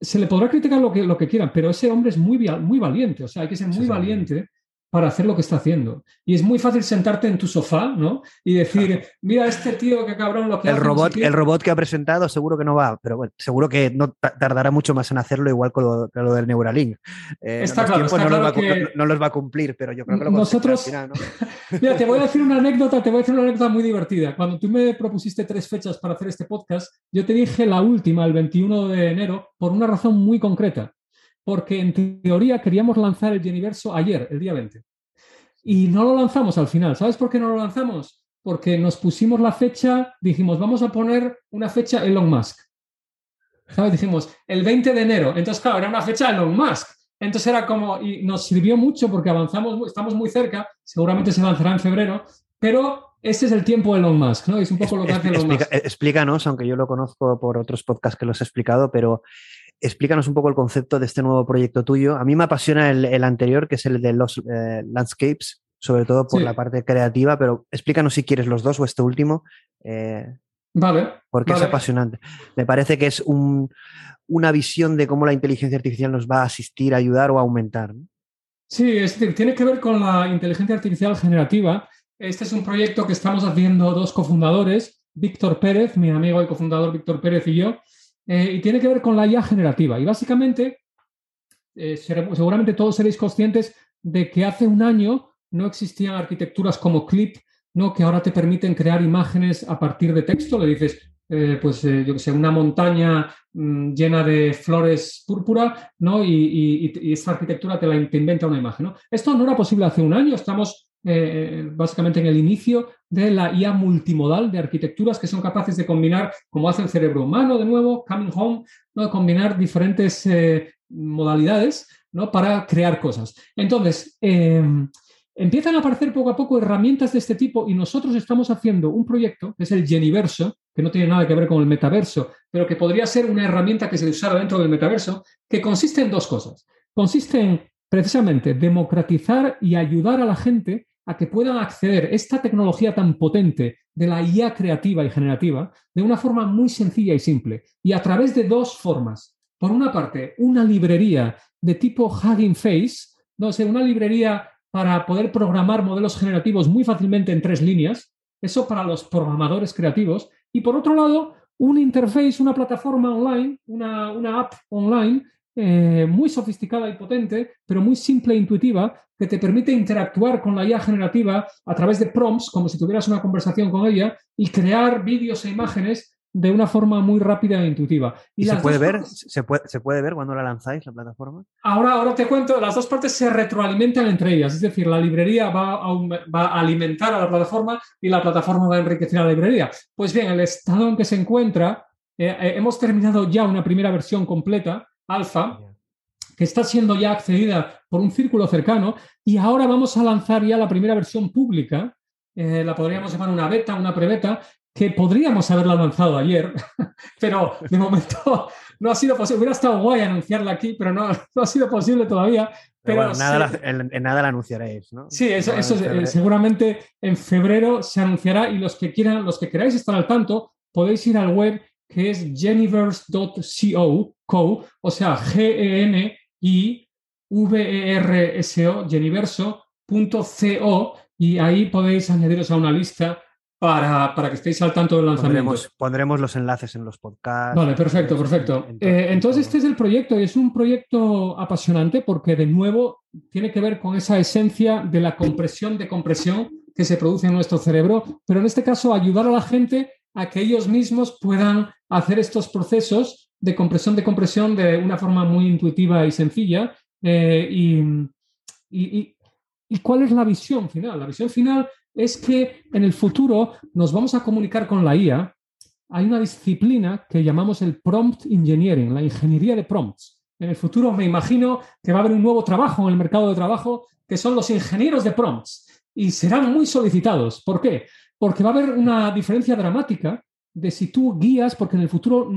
[SPEAKER 2] se le podrá criticar lo que, lo que quieran, pero ese hombre es muy, muy valiente, o sea, hay que ser muy valiente para hacer lo que está haciendo. Y es muy fácil sentarte en tu sofá, ¿no? Y decir, mira este tío que cabrón lo que
[SPEAKER 1] el Robot, el robot que ha presentado seguro que no va, pero bueno, seguro que no tardará mucho más en hacerlo, igual con lo, del Neuralink.
[SPEAKER 2] Eh, está claro, está
[SPEAKER 1] no,
[SPEAKER 2] claro
[SPEAKER 1] los
[SPEAKER 2] que
[SPEAKER 1] no, los va a cumplir, pero yo creo que lo
[SPEAKER 2] nosotros... Al mira, te voy a decir una anécdota, te voy a decir una anécdota muy divertida. Cuando tú me propusiste tres fechas para hacer este podcast, yo te dije la última, el 21 de enero, por una razón muy concreta porque en teoría queríamos lanzar el Geniverso ayer, el día 20. Y no lo lanzamos al final. ¿Sabes por qué no lo lanzamos? Porque nos pusimos la fecha, dijimos, vamos a poner una fecha Elon Musk. ¿Sabes? Dijimos, el 20 de enero. Entonces, claro, era una fecha Elon Musk. Entonces era como, y nos sirvió mucho porque avanzamos, estamos muy cerca, seguramente se lanzará en febrero, pero ese es el tiempo de Elon Musk, ¿no? Es un poco lo que hace Elon Musk.
[SPEAKER 1] Explícanos, aunque yo lo conozco por otros podcasts que los he explicado, pero explícanos un poco el concepto de este nuevo proyecto tuyo. A mí me apasiona el, anterior, que es el de los eh, landscapes, sobre todo por la parte creativa, pero explícanos si quieres los dos o este último.
[SPEAKER 2] Eh, vale.
[SPEAKER 1] Porque es apasionante. Me parece que es una visión de cómo la inteligencia artificial nos va a asistir, ayudar o aumentar.
[SPEAKER 2] Sí, es decir, tiene que ver con la inteligencia artificial generativa. Este es un proyecto que estamos haciendo dos cofundadores, Víctor Pérez, mi amigo y cofundador Víctor Pérez y yo, eh, y tiene que ver con la IA generativa. Y básicamente, eh, seguramente todos seréis conscientes de que hace un año no existían arquitecturas como Clip, ¿no? que ahora te permiten crear imágenes a partir de texto. Le dices, eh, pues yo que sé, una montaña mm, llena de flores púrpura, ¿no? Y, y, esta arquitectura te la inventa una imagen. Esto no era posible hace un año, estamos básicamente en el inicio de la IA multimodal de arquitecturas que son capaces de combinar, como hace el cerebro humano de nuevo, coming home, ¿no? combinar diferentes eh, modalidades ¿no? para crear cosas. Entonces, em, empiezan a aparecer poco a poco herramientas de este tipo y nosotros estamos haciendo un proyecto que es el Geniverso, que no tiene nada que ver con el metaverso, pero que podría ser una herramienta que se usara dentro del metaverso, que consiste en dos cosas. Consiste en precisamente democratizar y ayudar a la gente a que puedan acceder esta tecnología tan potente de la IA creativa y generativa de una forma muy sencilla y simple y a través de dos formas. Por una parte, una librería de tipo Hugging Face, no sé, una librería para poder programar modelos generativos muy fácilmente en tres líneas, eso para los programadores creativos, y por otro lado, un interface, una plataforma online, una, una app online eh, muy sofisticada y potente, pero muy simple e intuitiva, que te permite interactuar con la IA generativa a través de prompts, como si tuvieras una conversación con ella, y crear vídeos e imágenes de una forma muy rápida e intuitiva.
[SPEAKER 1] ¿Y, se, puede ver, ¿se, puede, ¿se puede ver cuando la lanzáis, la plataforma?
[SPEAKER 2] Ahora, ahora te cuento, las dos partes se retroalimentan entre ellas, es decir, la librería va a, va a alimentar a la plataforma y la plataforma va a enriquecer a la librería. Pues bien, el estado en que se encuentra, eh, eh, hemos terminado ya una primera versión completa, alfa, que está siendo ya accedida por un círculo cercano y ahora vamos a lanzar ya la primera versión pública, eh, la podríamos llamar una beta, una prebeta, que podríamos haberla lanzado ayer, pero de momento no ha sido posible. Hubiera estado guay anunciarla aquí, pero no, no ha sido posible todavía. Pero,
[SPEAKER 1] bueno, nada la, en, nada la anunciaréis, ¿no?
[SPEAKER 2] Sí, eso, eso en seguramente en febrero se anunciará y los que quieran, los que queráis estar al tanto, podéis ir al web que es geniverse.co, o sea, G-E-N-I-V-E-R-S-O, geniverso.co, y ahí podéis añadiros a una lista para, para, que estéis al tanto del lanzamiento.
[SPEAKER 1] Pondremos, los enlaces en los podcasts.
[SPEAKER 2] Vale, perfecto, perfecto. Eh, entonces, este es el proyecto y es un proyecto apasionante porque, de nuevo, tiene que ver con esa esencia de la compresión de compresión que se produce en nuestro cerebro, pero en este caso ayudar a la gente a que ellos mismos puedan hacer estos procesos de compresión de compresión de una forma muy intuitiva y sencilla. Eh, y, y, ¿Y cuál es la visión final? La visión final es que en el futuro nos vamos a comunicar con la IA. Hay una disciplina que llamamos el prompt engineering, la ingeniería de prompts. En el futuro me imagino que va a haber un nuevo trabajo en el mercado de trabajo que son los ingenieros de prompts y serán muy solicitados. ¿Por qué? Porque va a haber una diferencia dramática de si tú guías, porque en el futuro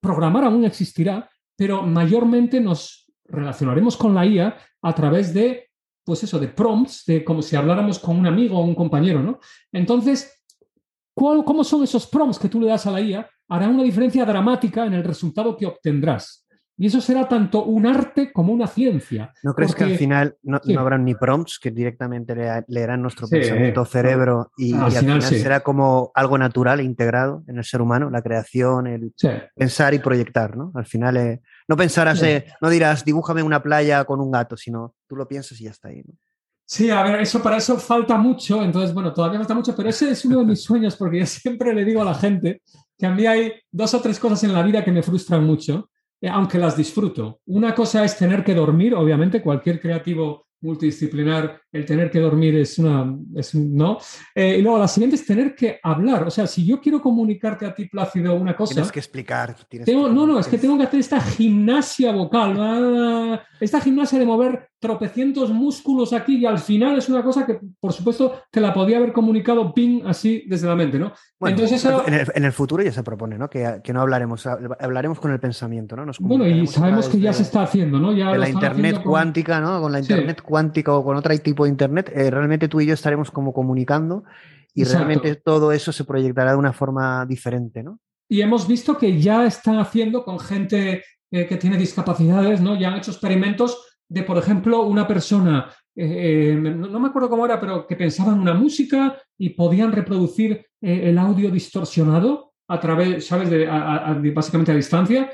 [SPEAKER 2] programar aún existirá, pero mayormente nos relacionaremos con la IA a través de pues eso, de prompts, de como si habláramos con un amigo o un compañero, ¿no? Entonces, ¿cómo son esos prompts que tú le das a la IA? Hará una diferencia dramática en el resultado que obtendrás. Y eso será tanto un arte como una ciencia.
[SPEAKER 1] ¿No crees que al final no, habrán ni prompts que directamente leerán nuestro pensamiento, cerebro y, al, final, será como algo natural e integrado en el ser humano, la creación, el pensar y proyectar, ¿no? Al final eh, no pensarás, eh, no dirás, dibújame una playa con un gato, sino tú lo piensas y ya está ahí. ¿no?
[SPEAKER 2] Sí, a ver, eso para eso falta mucho, entonces, bueno, todavía falta mucho, pero ese es uno de mis sueños porque yo siempre le digo a la gente que a mí hay dos o tres cosas en la vida que me frustran mucho, aunque las disfruto. Una cosa es tener que dormir, obviamente, cualquier creativo multidisciplinar, el tener que dormir es una, es ¿no? Eh, y luego la siguiente es tener que hablar. O sea, si yo quiero comunicarte a ti, Plácido, una cosa...
[SPEAKER 1] Tienes que explicar.
[SPEAKER 2] no, no, es que tengo que hacer esta gimnasia vocal, ah, esta gimnasia de mover tropecientos músculos aquí y al final es una cosa que, por supuesto, te la podía haber comunicado ping así desde la mente, ¿no?
[SPEAKER 1] Entonces en, el, futuro ya se propone, ¿no? Que, que, no hablaremos, hablaremos con el pensamiento, ¿no?
[SPEAKER 2] bueno, y sabemos que ya se está haciendo, ¿no? Ya
[SPEAKER 1] la Internet cuántica, ¿no? Con la Internet cuántica o con otro tipo de Internet, eh, realmente tú y yo estaremos como comunicando y realmente todo eso se proyectará de una forma diferente, ¿no?
[SPEAKER 2] Y hemos visto que ya están haciendo con gente eh, que tiene discapacidades, ¿no? Ya han hecho experimentos de, por ejemplo, una persona, eh, eh, no, me acuerdo cómo era, pero que pensaba en una música y podían reproducir eh, el audio distorsionado a través, ¿sabes? De, básicamente a distancia.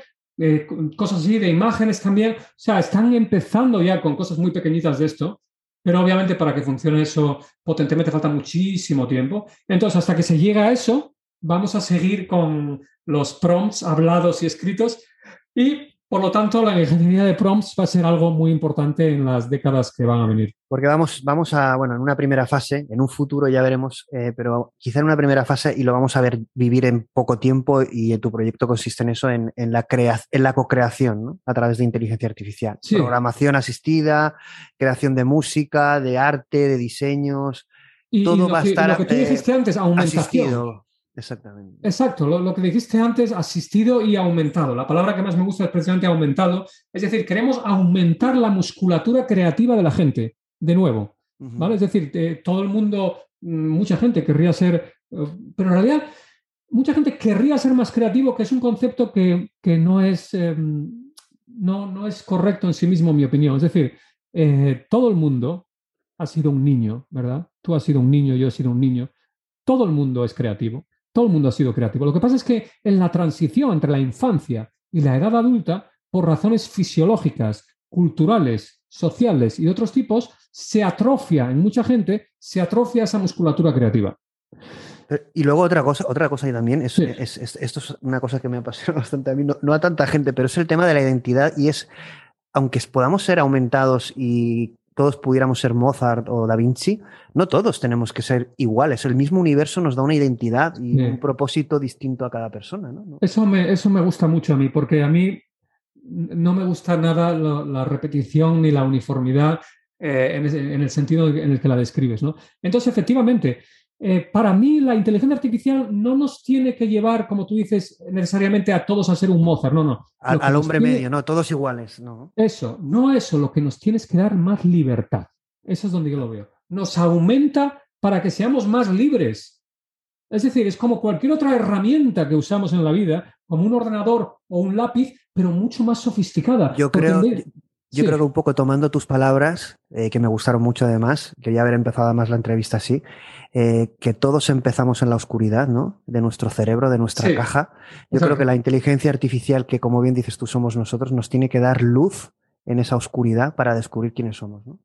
[SPEAKER 2] cosas así, de imágenes también. O sea, están empezando ya con cosas muy pequeñitas de esto, pero obviamente para que funcione eso potentemente falta muchísimo tiempo. Entonces, hasta que se llega a eso, vamos a seguir con los prompts hablados y escritos y por lo tanto, la ingeniería de prompts va a ser algo muy importante en las décadas que van a venir.
[SPEAKER 1] Porque vamos, vamos a, bueno, en una primera fase, en un futuro ya veremos, eh, pero quizá en una primera fase y lo vamos a ver vivir en poco tiempo y tu proyecto consiste en eso, en, la, en la co-creación, ¿no? A través de inteligencia artificial. Programación asistida, creación de música, de arte, de diseños. Y, todo va a estar
[SPEAKER 2] lo que tú dijiste antes, aumentación. Asistido.
[SPEAKER 1] Exactamente.
[SPEAKER 2] Exacto, lo, que dijiste antes, asistido y aumentado. La palabra que más me gusta es precisamente aumentado. Es decir, queremos aumentar la musculatura creativa de la gente, de nuevo. ¿vale? Es decir, eh, todo el mundo, mm, mucha gente querría ser, eh, pero en realidad mucha gente querría ser más creativo, que es un concepto que, no, es, em, no, no, es correcto en sí mismo, en mi opinión. Es decir, eh, todo el mundo ha sido un niño, ¿verdad? Tú has sido un niño, yo he sido un niño. Todo el mundo es creativo. Todo el mundo ha sido creativo. Lo que pasa es que en la transición entre la infancia y la edad adulta, por razones fisiológicas, culturales, sociales y de otros tipos, se atrofia en mucha gente, se atrofia esa musculatura creativa.
[SPEAKER 1] Y luego otra cosa, otra cosa y también, es, esto es una cosa que me apasiona bastante a mí, no, a tanta gente, pero es el tema de la identidad y es, aunque podamos ser aumentados y todos pudiéramos ser Mozart o Da Vinci, no todos tenemos que ser iguales. El mismo universo nos da una identidad y un propósito distinto a cada persona.
[SPEAKER 2] Eso, me, eso me gusta mucho a mí, porque a mí no me gusta nada la, repetición ni la uniformidad eh, en, el sentido en el que la describes. ¿no? Entonces, efectivamente, eh, para mí la inteligencia artificial no nos tiene que llevar, como tú dices, necesariamente a todos a ser un Mozart, no, no.
[SPEAKER 1] Al, hombre medio, no, todos iguales, no.
[SPEAKER 2] Eso, no eso, lo que nos tienes que dar más libertad. Eso es donde yo lo veo. Nos aumenta para que seamos más libres. Es decir, es como cualquier otra herramienta que usamos en la vida, como un ordenador o un lápiz, pero mucho más sofisticada.
[SPEAKER 1] Yo creo, yo creo que un poco tomando tus palabras, eh, que me gustaron mucho además, quería haber empezado más la entrevista así, eh, que todos empezamos en la oscuridad, ¿no? De nuestro cerebro, de nuestra caja. Yo creo que la inteligencia artificial, que como bien dices tú somos nosotros, nos tiene que dar luz en esa oscuridad para descubrir quiénes somos, ¿no?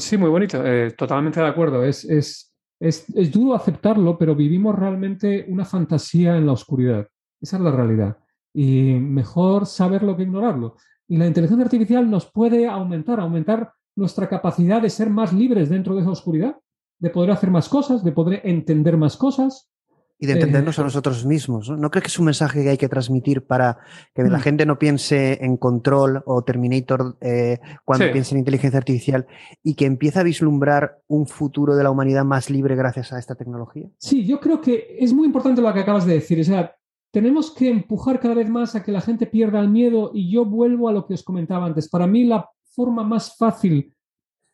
[SPEAKER 2] Sí, muy bonito, eh, totalmente de acuerdo. Es, es, es, es duro aceptarlo, pero vivimos realmente una fantasía en la oscuridad. Esa es la realidad. Y mejor saberlo que ignorarlo. Y la inteligencia artificial nos puede aumentar, aumentar nuestra capacidad de ser más libres dentro de esa oscuridad, de poder hacer más cosas, de poder entender más cosas.
[SPEAKER 1] Y de entendernos a eh, nosotros mismos. ¿no? ¿No crees que es un mensaje que hay que transmitir para que la mm. gente no piense en control o Terminator eh, cuando piense en inteligencia artificial y que empiece a vislumbrar un futuro de la humanidad más libre gracias a esta tecnología?
[SPEAKER 2] Sí, yo creo que es muy importante lo que acabas de decir. O sea, tenemos que empujar cada vez más a que la gente pierda el miedo y yo vuelvo a lo que os comentaba antes. Para mí la forma más fácil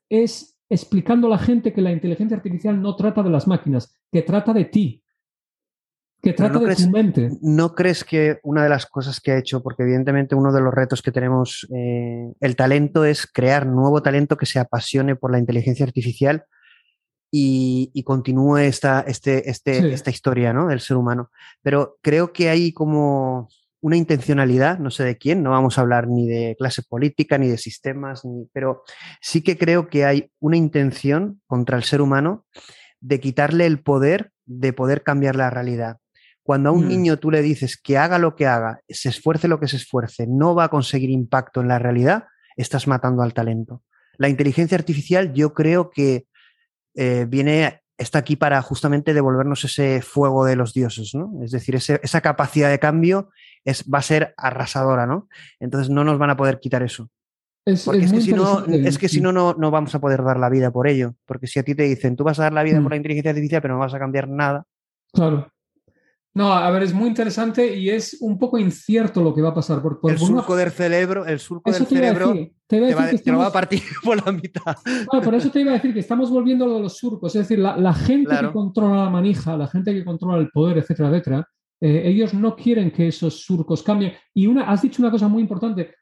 [SPEAKER 2] es explicando a la gente que la inteligencia artificial no trata de las máquinas, que trata de ti, que trata de tu mente.
[SPEAKER 1] ¿No crees que una de las cosas que ha hecho, porque evidentemente uno de los retos que tenemos, eh, el talento es crear nuevo talento que se apasione por la inteligencia artificial? y, continúe esta, este, este, esta historia ¿no? del ser humano. Pero creo que hay como una intencionalidad, no sé de quién, no vamos a hablar ni de clase política, ni de sistemas, ni, pero sí que creo que hay una intención contra el ser humano de quitarle el poder de poder cambiar la realidad. Cuando a un mm. niño tú le dices que haga lo que haga, se esfuerce lo que se esfuerce, no va a conseguir impacto en la realidad, estás matando al talento. La inteligencia artificial yo creo que eh, viene, está aquí para justamente devolvernos ese fuego de los dioses, ¿no? Es decir, esa capacidad de cambio es, va a ser arrasadora, ¿no? Entonces no nos van a poder quitar eso. Es, porque es, que si no, es que si no, no, vamos a poder dar la vida por ello. Porque si a ti te dicen, tú vas a dar la vida mm. por la inteligencia artificial, pero no vas a cambiar nada.
[SPEAKER 2] Claro. No, a ver, es muy interesante y es un poco incierto lo que va a pasar. Por,
[SPEAKER 1] el surco del cerebro, el surco del cerebro te, lo va a partir por la mitad.
[SPEAKER 2] por eso te iba a decir que estamos volviendo a lo de los surcos. Es decir, la, gente que controla la manija, la gente que controla el poder, etcétera, etcétera, eh, ellos no quieren que esos surcos cambien. Y una, has dicho una cosa muy importante.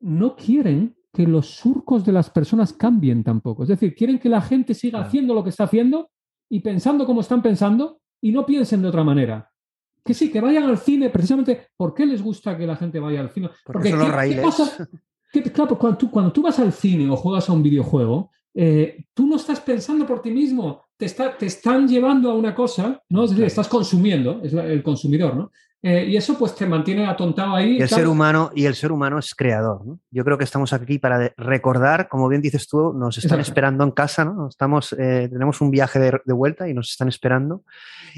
[SPEAKER 2] No quieren que los surcos de las personas cambien tampoco. Es decir, quieren que la gente siga haciendo lo que está haciendo y pensando como están pensando y no piensen de otra manera. Que sí, que vayan al cine, precisamente, ¿por qué les gusta que la gente vaya al cine?
[SPEAKER 1] Porque, son los raíles.
[SPEAKER 2] claro, pues cuando tú, cuando tú vas al cine o juegas a un videojuego, eh, tú no estás pensando por ti mismo, te, está, te están llevando a una cosa, ¿no? Es decir, estás consumiendo, es el consumidor, ¿no? Eh, y eso pues te mantiene atontado ahí.
[SPEAKER 1] Y el, ser humano, y el ser humano es creador. ¿no? Yo creo que estamos aquí para recordar, como bien dices tú, nos están esperando en casa, ¿no? Estamos, eh, tenemos un viaje de, vuelta y nos están esperando.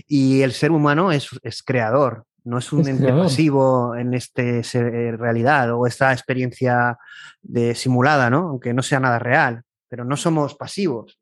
[SPEAKER 1] Y el ser humano es, es creador, no es un ente pasivo en este realidad o esta experiencia de simulada, ¿no? Aunque no sea nada real, pero no somos pasivos.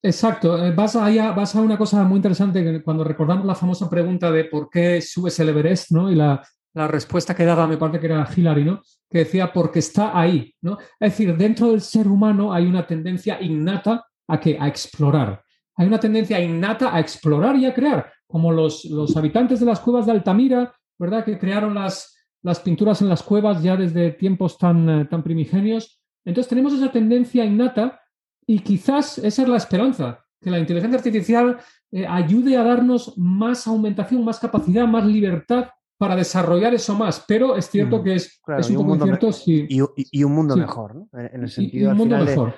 [SPEAKER 2] Exacto, eh, vas a, vas a una cosa muy interesante cuando recordamos la famosa pregunta de por qué subes el Everest, ¿no? Y la, respuesta que daba, me parece que era Hillary, ¿no? Que decía porque está ahí, ¿no? Es decir, dentro del ser humano hay una tendencia innata a que a explorar. Hay una tendencia innata a explorar y a crear, como los, los habitantes de las cuevas de Altamira, ¿verdad? Que crearon las, las pinturas en las cuevas ya desde tiempos tan, eh, tan primigenios. Entonces tenemos esa tendencia innata y quizás esa es la esperanza, que la inteligencia artificial eh, ayude a darnos más aumentación, más capacidad, más libertad para desarrollar eso más. Pero es cierto mm, que es, un, poco incierto.
[SPEAKER 1] Y, un mundo mejor, ¿no? En el sentido.
[SPEAKER 2] un mundo mejor.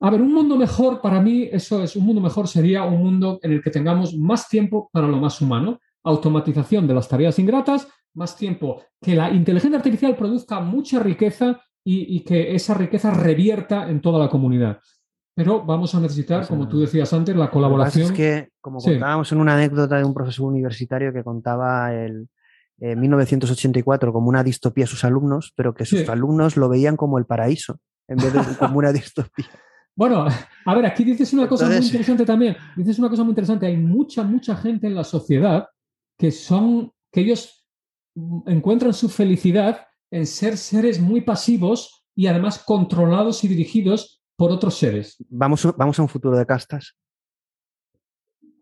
[SPEAKER 2] A ver, un mundo mejor para mí, eso es, un mundo mejor sería un mundo en el que tengamos más tiempo para lo más humano, automatización de las tareas ingratas, más tiempo, que la inteligencia artificial produzca mucha riqueza y que esa riqueza revierta en toda la comunidad. Pero vamos a necesitar, como tú decías antes, la colaboración.
[SPEAKER 1] Lo que es que, como contábamos en una anécdota de un profesor universitario que contaba el 1984 como una distopía a sus alumnos, pero que sus alumnos lo veían como el paraíso, en vez de como una distopía.
[SPEAKER 2] Bueno, a ver, aquí dices una cosa muy interesante también. Dices una cosa muy interesante. Hay mucha, mucha gente en la sociedad que son, que ellos encuentran su felicidad en ser seres muy pasivos y además controlados y dirigidos por otros seres.
[SPEAKER 1] Vamos, vamos a un futuro de castas.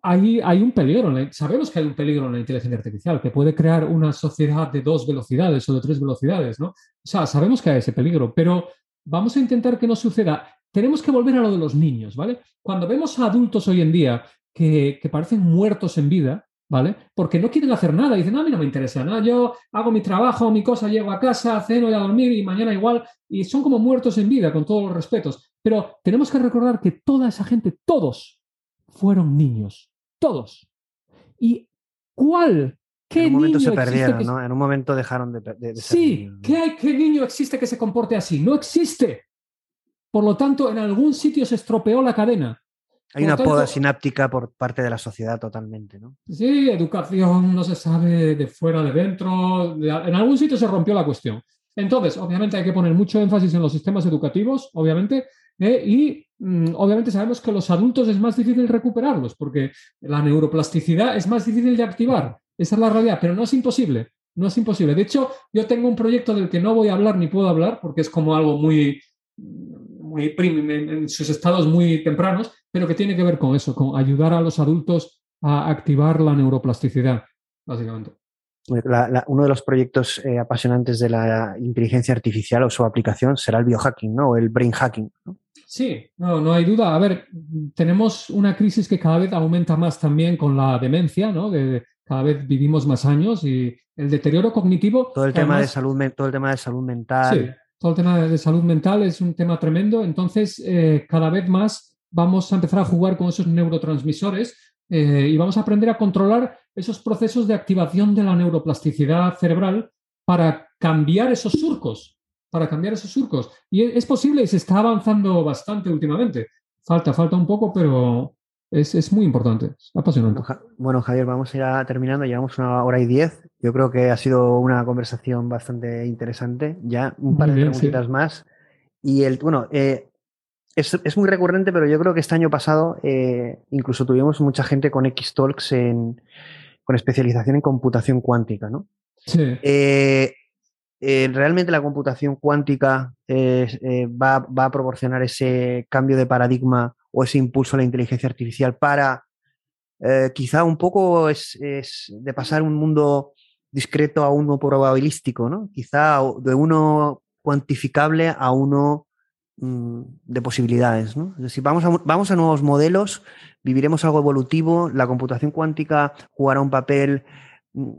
[SPEAKER 2] Hay, hay, un peligro, sabemos que hay un peligro en la inteligencia artificial, que puede crear una sociedad de dos velocidades o de tres velocidades, ¿no? O sea, sabemos que hay ese peligro, pero vamos a intentar que no suceda. Tenemos que volver a lo de los niños, ¿vale? Cuando vemos a adultos hoy en día que, que parecen muertos en vida, ¿vale? Porque no quieren hacer nada, dicen, no, a mí no me interesa nada, yo hago mi trabajo, mi cosa, llego a casa, ceno y a dormir y mañana igual, y son como muertos en vida, con todos los respetos. Pero tenemos que recordar que toda esa gente, todos, fueron niños, todos. ¿Y cuál? ¿Qué en un momento
[SPEAKER 1] se perdieron, ¿no? En un momento dejaron de, de,
[SPEAKER 2] Sí, ¿qué, ¿qué niño existe que se comporte así? No existe. Por lo tanto, en algún sitio se estropeó la cadena.
[SPEAKER 1] Hay una poda sináptica por parte de la sociedad totalmente, ¿no?
[SPEAKER 2] Sí, educación no se sabe de fuera, de dentro. en algún sitio se rompió la cuestión. Entonces, obviamente hay que poner mucho énfasis en los sistemas educativos, obviamente, eh, y mm, obviamente sabemos que los adultos es más difícil recuperarlos, porque la neuroplasticidad es más difícil de activar. Esa es la realidad, pero no es imposible. No es imposible. De hecho, yo tengo un proyecto del que no voy a hablar ni puedo hablar, porque es como algo muy, muy en sus estados muy tempranos, pero que tiene que ver con eso, con ayudar a los adultos a activar la neuroplasticidad, básicamente.
[SPEAKER 1] uno de los proyectos eh, apasionantes de la inteligencia artificial o su aplicación será el biohacking, ¿no? O el brain hacking.
[SPEAKER 2] Sí, no, no hay duda. A ver, tenemos una crisis que cada vez aumenta más también con la demencia, ¿no? De, cada vez vivimos más años y el deterioro cognitivo.
[SPEAKER 1] Todo el tema de salud, todo el tema de salud mental.
[SPEAKER 2] Sí, todo el tema de salud mental es un tema tremendo. Entonces, eh, cada vez más vamos a empezar a jugar con esos neurotransmisores eh, y vamos a aprender a controlar esos procesos de activación de la neuroplasticidad cerebral para cambiar esos surcos, para cambiar esos surcos. Y es posible y se está avanzando bastante últimamente. Falta, falta un poco, pero es, muy importante, es apasionante.
[SPEAKER 1] Bueno, Javier, vamos a ir a terminando, llevamos una hora y diez. Yo creo que ha sido una conversación bastante interesante. Ya un par de preguntitas más. Y el, bueno, eh, es, muy recurrente, pero yo creo que este año pasado eh, incluso tuvimos mucha gente con X-Talks con especialización en computación cuántica, ¿no?
[SPEAKER 2] Sí.
[SPEAKER 1] Eh, eh, realmente la computación cuántica va, a proporcionar ese cambio de paradigma o ese impulso a la inteligencia artificial para quizá un poco es, de pasar un mundo discreto a uno probabilístico, ¿no? Quizá de uno cuantificable a uno Mm, de posibilidades. ¿no? Es decir, vamos vamos a nuevos modelos, viviremos algo evolutivo, la computación cuántica jugará un papel.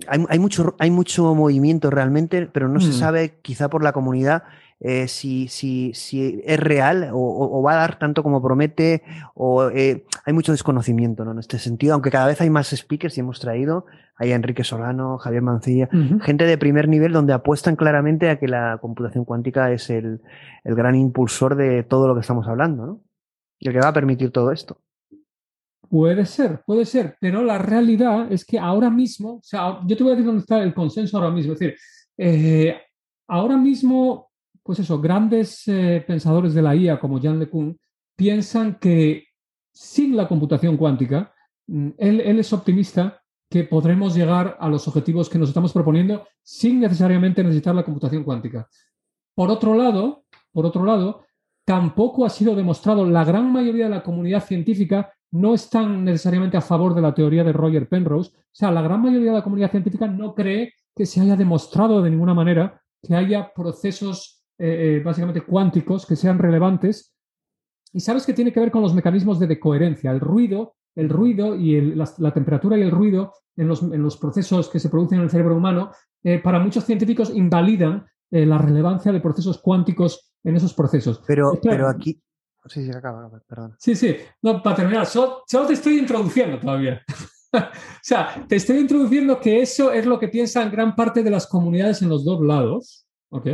[SPEAKER 1] Hay, mucho, hay mucho movimiento realmente, pero no se mm. sabe, quizá por la comunidad, eh, si, si, si, es real o, va a dar tanto como promete, o eh, hay mucho desconocimiento ¿no? en este sentido, aunque cada vez hay más speakers y hemos traído, hay Enrique Solano, Javier Mancilla, gente de primer nivel donde apuestan claramente a que la computación cuántica es el, el gran impulsor de todo lo que estamos hablando, ¿no? Y el que va a permitir todo esto.
[SPEAKER 2] Puede ser, puede ser, pero la realidad es que ahora mismo, o sea, yo te voy a decir dónde está el consenso ahora mismo, es decir, eh, ahora mismo pues eso, grandes eh, pensadores de la IA como Jan LeCun piensan que sin la computación cuántica, mm, él, es optimista que podremos llegar a los objetivos que nos estamos proponiendo sin necesariamente necesitar la computación cuántica. Por otro lado, por otro lado, tampoco ha sido demostrado, la gran mayoría de la comunidad científica no están necesariamente a favor de la teoría de Roger Penrose. O sea, la gran mayoría de la comunidad científica no cree que se haya demostrado de ninguna manera que haya procesos eh, eh, básicamente cuánticos que sean relevantes. Y sabes que tiene que ver con los mecanismos de decoherencia, el ruido, el ruido y la, temperatura y el ruido en los, procesos que se producen en el cerebro humano, eh, para muchos científicos invalidan la relevancia de procesos cuánticos en esos procesos.
[SPEAKER 1] Pero, pero aquí... Sí, sí, acaba, perdón.
[SPEAKER 2] Sí, sí. No, para terminar, solo, te estoy introduciendo todavía. o sea, te estoy introduciendo que eso es lo que piensan gran parte de las comunidades en los dos lados. ¿ok?,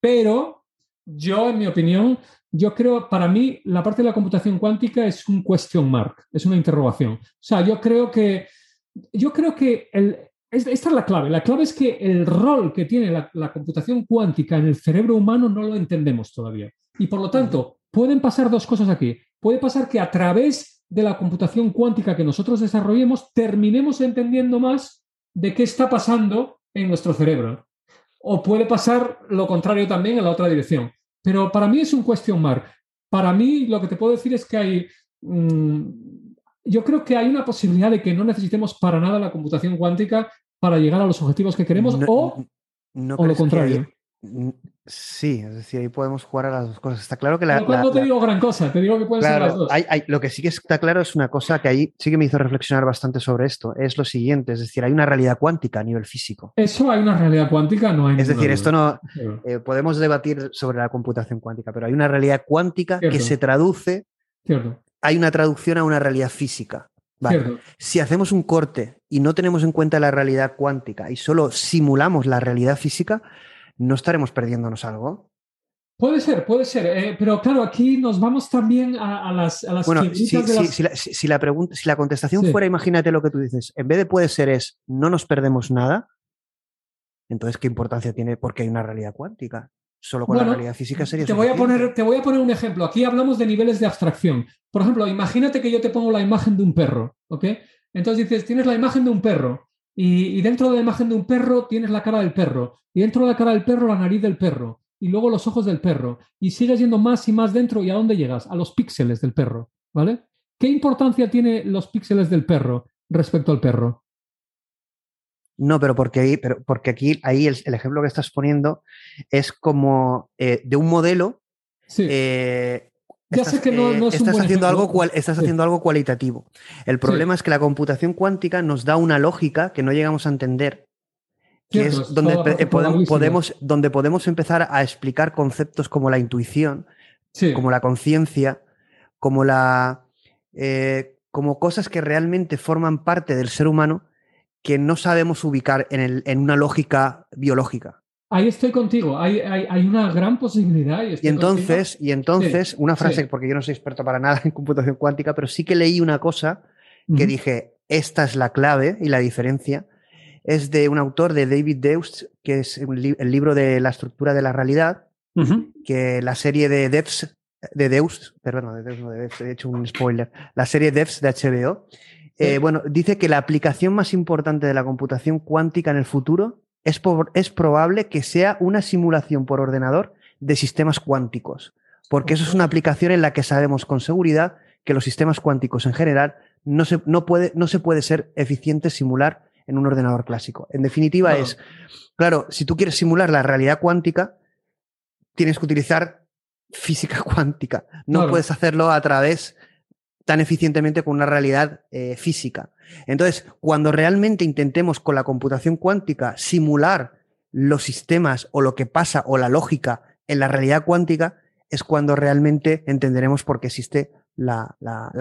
[SPEAKER 2] pero yo, en mi opinión, yo creo, para mí, la parte de la computación cuántica es un question mark, es una interrogación. O sea, yo creo que, yo creo que el, esta es la clave. La clave es que el rol que tiene la, computación cuántica en el cerebro humano no lo entendemos todavía. Y por lo tanto, pueden pasar dos cosas aquí. Puede pasar que a través de la computación cuántica que nosotros desarrollemos, terminemos entendiendo más de qué está pasando en nuestro cerebro. O puede pasar lo contrario también en la otra dirección. Pero para mí es un question mark. Para mí lo que te puedo decir es que hay... Mm, yo creo que hay una posibilidad de que no necesitemos para nada la computación cuántica para llegar a los objetivos que queremos o, o lo contrario.
[SPEAKER 1] Sí, es decir, ahí podemos jugar a las dos cosas. Está claro que la.
[SPEAKER 2] no te digo gran cosa, te digo que pueden ser las dos.
[SPEAKER 1] lo que sí que está claro es una cosa que ahí sí que me hizo reflexionar bastante sobre esto. Es lo siguiente: es decir, hay una realidad cuántica a nivel físico.
[SPEAKER 2] Eso hay una realidad cuántica, no hay.
[SPEAKER 1] Es decir, esto no. Eh, podemos debatir sobre la computación cuántica, pero hay una realidad cuántica que se traduce.
[SPEAKER 2] Cierto.
[SPEAKER 1] Hay una traducción a una realidad física. Si hacemos un corte y no tenemos en cuenta la realidad cuántica y solo simulamos la realidad física, ¿no estaremos perdiéndonos algo?
[SPEAKER 2] Puede ser, puede ser, eh, pero claro, aquí nos vamos también a, las, a
[SPEAKER 1] Bueno, si, la, pregunta, si la contestación fuera, imagínate lo que tú dices, en vez de puede ser es, no nos perdemos nada, entonces, ¿qué importancia tiene porque hay una realidad cuántica? Solo con la realidad física sería
[SPEAKER 2] te voy, a poner, te voy a poner un ejemplo. Aquí hablamos de niveles de abstracción. Por ejemplo, imagínate que yo te pongo la imagen de un perro, ¿ok? Entonces dices, tienes la imagen de un perro y, dentro de la imagen de un perro tienes la cara del perro. Y dentro de la cara del perro la nariz del perro. Y luego los ojos del perro. Y sigues yendo más y más dentro. ¿Y a dónde llegas? A los píxeles del perro. ¿Vale? ¿Qué importancia tienen los píxeles del perro respecto al perro?
[SPEAKER 1] No, pero porque ahí, pero porque aquí ahí el, ejemplo que estás poniendo es como eh, de un modelo
[SPEAKER 2] sí. Eh, ya sé que no,
[SPEAKER 1] eh, es estás, haciendo algo cual, estás haciendo algo cualitativo. El problema es que la computación cuántica nos da una lógica que no llegamos a entender. Que es donde, eh, podemos, donde podemos empezar a explicar conceptos como la intuición, como la conciencia, como la. Eh, como cosas que realmente forman parte del ser humano que no sabemos ubicar en, el, en una lógica biológica.
[SPEAKER 2] Ahí estoy contigo, hay, una gran posibilidad.
[SPEAKER 1] Y, entonces, y entonces una frase, porque yo no soy experto para nada en computación cuántica, pero sí que leí una cosa que dije, esta es la clave y la diferencia. Es de un autor de David Deus, que es el libro de la estructura de la realidad, que la serie de Devs, de Deus, perdón, de Deus, no de Devs, he hecho un spoiler, la serie Devs de HBO, eh, bueno, dice que la aplicación más importante de la computación cuántica en el futuro es, probable que sea una simulación por ordenador de sistemas cuánticos, porque eso es una aplicación en la que sabemos con seguridad que los sistemas cuánticos en general no se, no puede, no se puede ser eficiente simular en un ordenador clásico. En definitiva es, claro, si tú quieres simular la realidad cuántica, tienes que utilizar física cuántica. No puedes hacerlo a través tan eficientemente con una realidad eh, física. Entonces, cuando realmente intentemos con la computación cuántica simular los sistemas o lo que pasa o la lógica en la realidad cuántica, es cuando realmente entenderemos por qué existe la,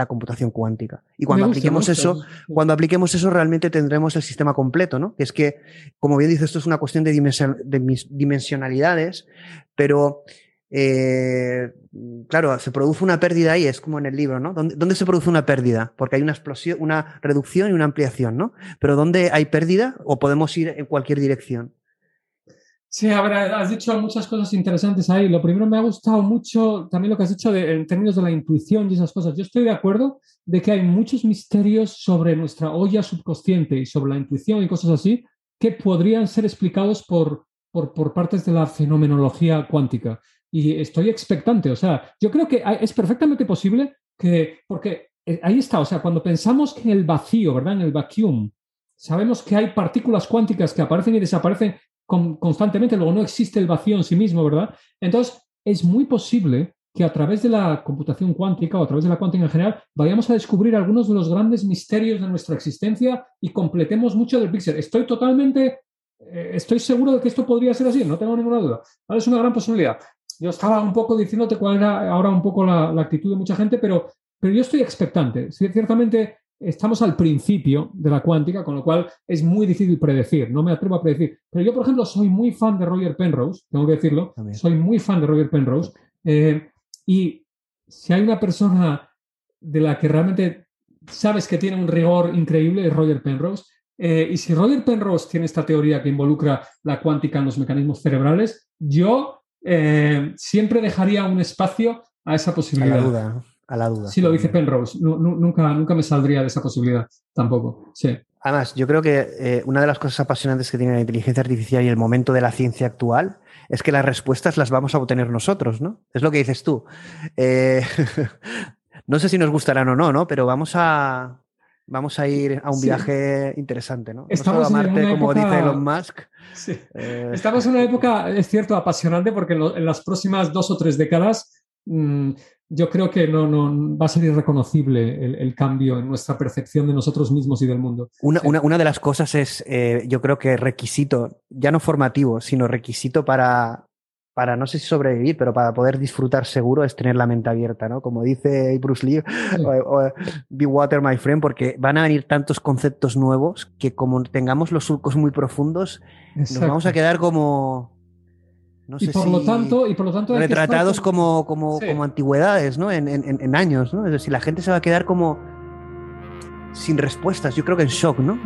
[SPEAKER 1] computación cuántica. Y cuando apliquemos eso, cuando apliquemos eso, realmente tendremos el sistema completo, ¿no? Es que, como bien dices, esto es una cuestión de, de dimensionalidades, pero eh, claro, se produce una pérdida ahí, es como en el libro, ¿no? ¿Dónde, se produce una pérdida? Porque hay una explosión, una reducción y una ampliación, ¿no? Pero ¿dónde hay pérdida o podemos ir en cualquier dirección?
[SPEAKER 2] Sí, habrá, has dicho muchas cosas interesantes ahí. Lo primero me ha gustado mucho también lo que has dicho en términos de la intuición y esas cosas. Yo estoy de acuerdo de que hay muchos misterios sobre nuestra olla subconsciente y sobre la intuición y cosas así que podrían ser explicados por, por partes de la fenomenología cuántica y estoy expectante. O sea, yo creo que es perfectamente posible que, porque eh, ahí está, o sea, cuando pensamos que el vacío, ¿verdad? En el vacuum, sabemos que hay partículas cuánticas que aparecen y desaparecen constantemente, luego no existe el vacío en sí mismo, ¿verdad? Entonces, es muy posible que a través de la computación cuántica o a través de la cuántica en general vayamos a descubrir algunos de los grandes misterios de nuestra existencia y completemos mucho del píxel. Estoy totalmente, eh, estoy seguro de que esto podría ser así, no tengo ninguna duda. Es una gran posibilidad yo estaba un poco diciéndote cuál era ahora un poco la, actitud de mucha gente, pero, pero yo estoy expectante. Ciertamente estamos al principio de la cuántica, con lo cual es muy difícil predecir, no me atrevo a predecir. Pero yo, por ejemplo, soy muy fan de Roger Penrose, tengo que decirlo, soy muy fan de Roger Penrose, eh, y si hay una persona de la que realmente sabes que tiene un rigor increíble es Roger Penrose. Eh, y si Roger Penrose tiene esta teoría que involucra la cuántica en los mecanismos cerebrales, yo eh, siempre dejaría un espacio a esa posibilidad.
[SPEAKER 1] A la duda, a la duda.
[SPEAKER 2] Sí, lo dice Penrose. nunca, nunca me saldría de esa posibilidad tampoco. Sí.
[SPEAKER 1] Además, yo creo que eh, una de las cosas apasionantes que tiene la inteligencia artificial y el momento de la ciencia actual es que las respuestas las vamos a obtener nosotros, ¿no? Es lo que dices tú. Eh, no sé si nos gustarán o no, ¿no? Pero vamos a, vamos a ir a un viaje interesante, ¿no?
[SPEAKER 2] Estamos
[SPEAKER 1] a Marte, como dice Elon Musk.
[SPEAKER 2] Eh, Estamos en una época, es cierto, apasionante porque en, las próximas dos o tres décadas mm, yo creo que no, no, va a ser irreconocible el, cambio en nuestra percepción de nosotros mismos y del mundo.
[SPEAKER 1] Una, una, de las cosas es, eh, yo creo que requisito, ya no formativo, sino requisito para, para no sé si sobrevivir, pero para poder disfrutar seguro es tener la mente abierta, ¿no? Como dice Bruce Lee, Be Water, my friend, porque van a venir tantos conceptos nuevos que como tengamos los surcos muy profundos, nos vamos a quedar como...
[SPEAKER 2] No sé y por lo tanto, y por lo tanto
[SPEAKER 1] retratados como, como, como antigüedades, ¿no? En, en, en, años, ¿no? Es decir, la gente se va a quedar como sin respuestas, yo creo que en shock, ¿no?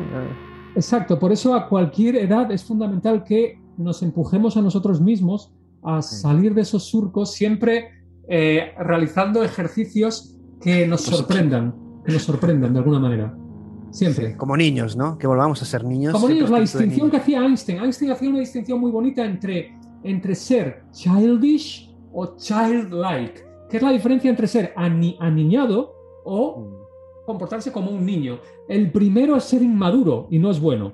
[SPEAKER 2] Exacto, por eso a cualquier edad es fundamental que nos empujemos a nosotros mismos a salir de esos surcos siempre eh, realizando ejercicios que nos sorprendan, que nos sorprendan de alguna manera. Siempre.
[SPEAKER 1] como niños, ¿no? Que volvamos a ser niños.
[SPEAKER 2] Como niños, la distinción que hacía Einstein. Einstein hacía una distinción muy bonita entre, entre ser childish o childlike. ¿Qué es la diferencia entre ser aniñado o mm. comportarse como un niño? El primero es ser inmaduro y no es bueno.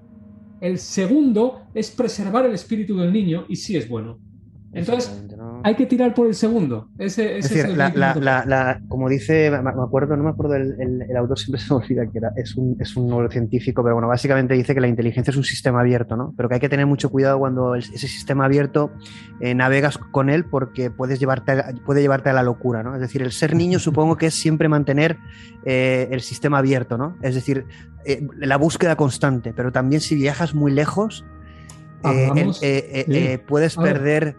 [SPEAKER 2] El segundo es preservar el espíritu del niño y sí es bueno. Entonces, hay que tirar por el segundo. Ese,
[SPEAKER 1] es decir, la, como dice, me acuerdo, no me acuerdo, el, el, autor siempre se me olvida que era, es un, es un neurocientífico, pero bueno, básicamente dice que la inteligencia es un sistema abierto, ¿no? Pero que hay que tener mucho cuidado cuando ese sistema abierto eh, navegas con él porque puedes llevarte puede llevarte a la locura, ¿no? Es decir, el ser niño supongo que es siempre mantener eh, el sistema abierto, ¿no? Es decir, eh, la búsqueda constante, pero también si viajas muy lejos, puedes perder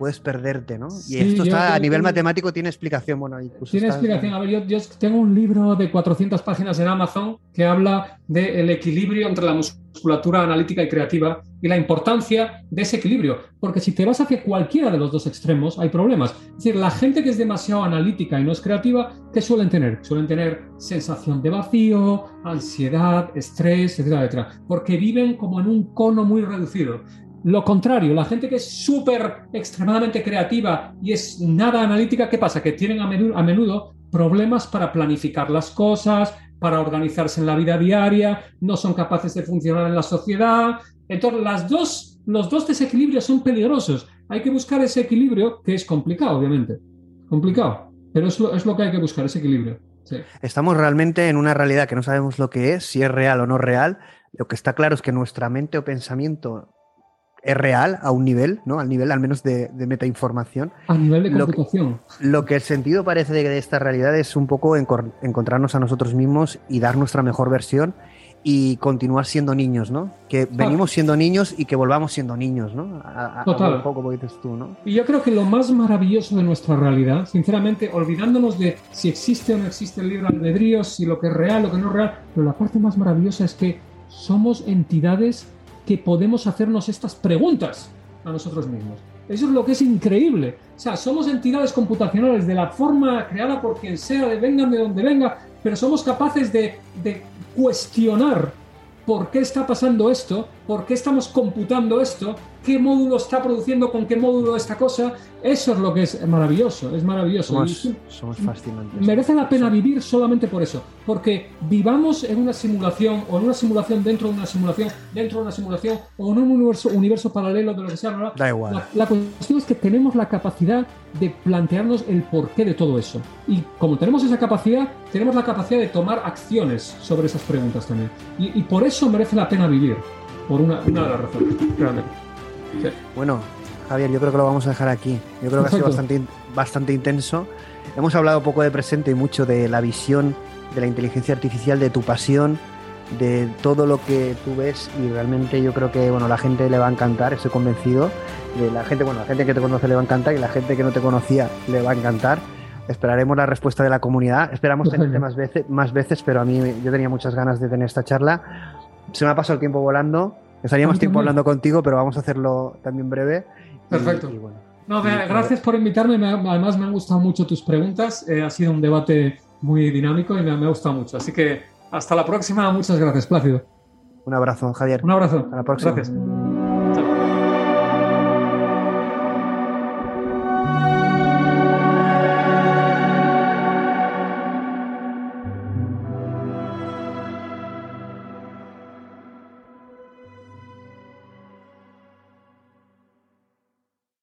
[SPEAKER 1] puedes perderte, ¿no? Y esto está a nivel matemático, tiene explicación. Bueno,
[SPEAKER 2] tiene explicación. A ver, yo, tengo un libro de 400 páginas en Amazon que habla del equilibrio entre la musculatura analítica y creativa y la importancia de ese equilibrio. Porque si te vas hacia cualquiera de los dos extremos, hay problemas. Es decir, la gente que es demasiado analítica y no es creativa, ¿qué suelen tener? Suelen tener sensación de vacío, ansiedad, estrés, etcétera, etcétera. Porque viven como en un cono muy reducido. Lo contrario, la gente que es súper extremadamente creativa y es nada analítica, ¿qué pasa? Que tienen a menudo, problemas para planificar las cosas, para organizarse en la vida diaria, no son capaces de funcionar en la sociedad. Entonces, las dos, los dos desequilibrios son peligrosos. Hay que buscar ese equilibrio, que es complicado, obviamente. Complicado, pero es lo, es lo que hay que buscar, ese equilibrio.
[SPEAKER 1] Estamos realmente en una realidad que no sabemos lo que es, si es real o no real. Lo que está claro es que nuestra mente o pensamiento es real a un nivel, ¿no? Al nivel al menos de, de metainformación.
[SPEAKER 2] A nivel de computación.
[SPEAKER 1] Lo que, el sentido parece de, esta realidad es un poco encontrarnos a nosotros mismos y dar nuestra mejor versión y continuar siendo niños, ¿no? Que venimos siendo niños y que volvamos siendo niños, ¿no?
[SPEAKER 2] Total. un poco como dices tú, ¿no? Y yo creo que lo más maravilloso de nuestra realidad, sinceramente, olvidándonos de si existe o no existe el libre albedrío, si lo que es real, lo que no es real, pero la parte más maravillosa es que somos entidades que podemos hacernos estas preguntas a nosotros mismos. Eso es lo que es increíble. O sea, somos entidades computacionales de la forma creada por quien sea, de vengan de donde venga, pero somos capaces de, de cuestionar por qué está pasando esto, por qué estamos computando esto, qué módulo está produciendo con qué módulo esta cosa. Eso es lo que es maravilloso, es maravilloso.
[SPEAKER 1] Somos, fascinantes.
[SPEAKER 2] Merece la pena vivir solamente por eso, porque vivamos en una simulación o en una simulación dentro de una simulación, dentro de una simulación o en un universo, universo paralelo de lo que sea.
[SPEAKER 1] Da igual.
[SPEAKER 2] La, la cuestión es que tenemos la capacidad de plantearnos el porqué de todo eso. Y como tenemos esa capacidad, tenemos la capacidad de tomar acciones sobre esas preguntas también. Y, y por eso merece la pena vivir, por una, una de las razones, realmente.
[SPEAKER 1] Bueno, Javier, yo creo que lo vamos a dejar aquí. Yo creo que ha sido bastante, bastante intenso. Hemos hablado poco de presente y mucho de la visión de la inteligencia artificial, de tu pasión, de todo lo que tú ves y realmente yo creo que bueno, la gente le va a encantar, estoy convencido. De la gente, bueno, la gente que te conoce le va a encantar y la gente que no te conocía le va a encantar. Esperaremos la respuesta de la comunidad. Esperamos tenerte más veces, más veces, pero a mí yo tenía muchas ganas de tener esta charla. Se me ha pasado el tiempo volando. Estaríamos tiempo hablando contigo, pero vamos a hacerlo también breve.
[SPEAKER 2] Perfecto. No, gracias por invitarme. además, me han gustado mucho tus preguntas. Eh, ha sido un debate muy dinámico y me, me ha gustado mucho. Así que hasta la próxima. Muchas gracias, Plácido.
[SPEAKER 1] Un abrazo, Javier.
[SPEAKER 2] Un abrazo.
[SPEAKER 1] Hasta la próxima.
[SPEAKER 2] Gracias.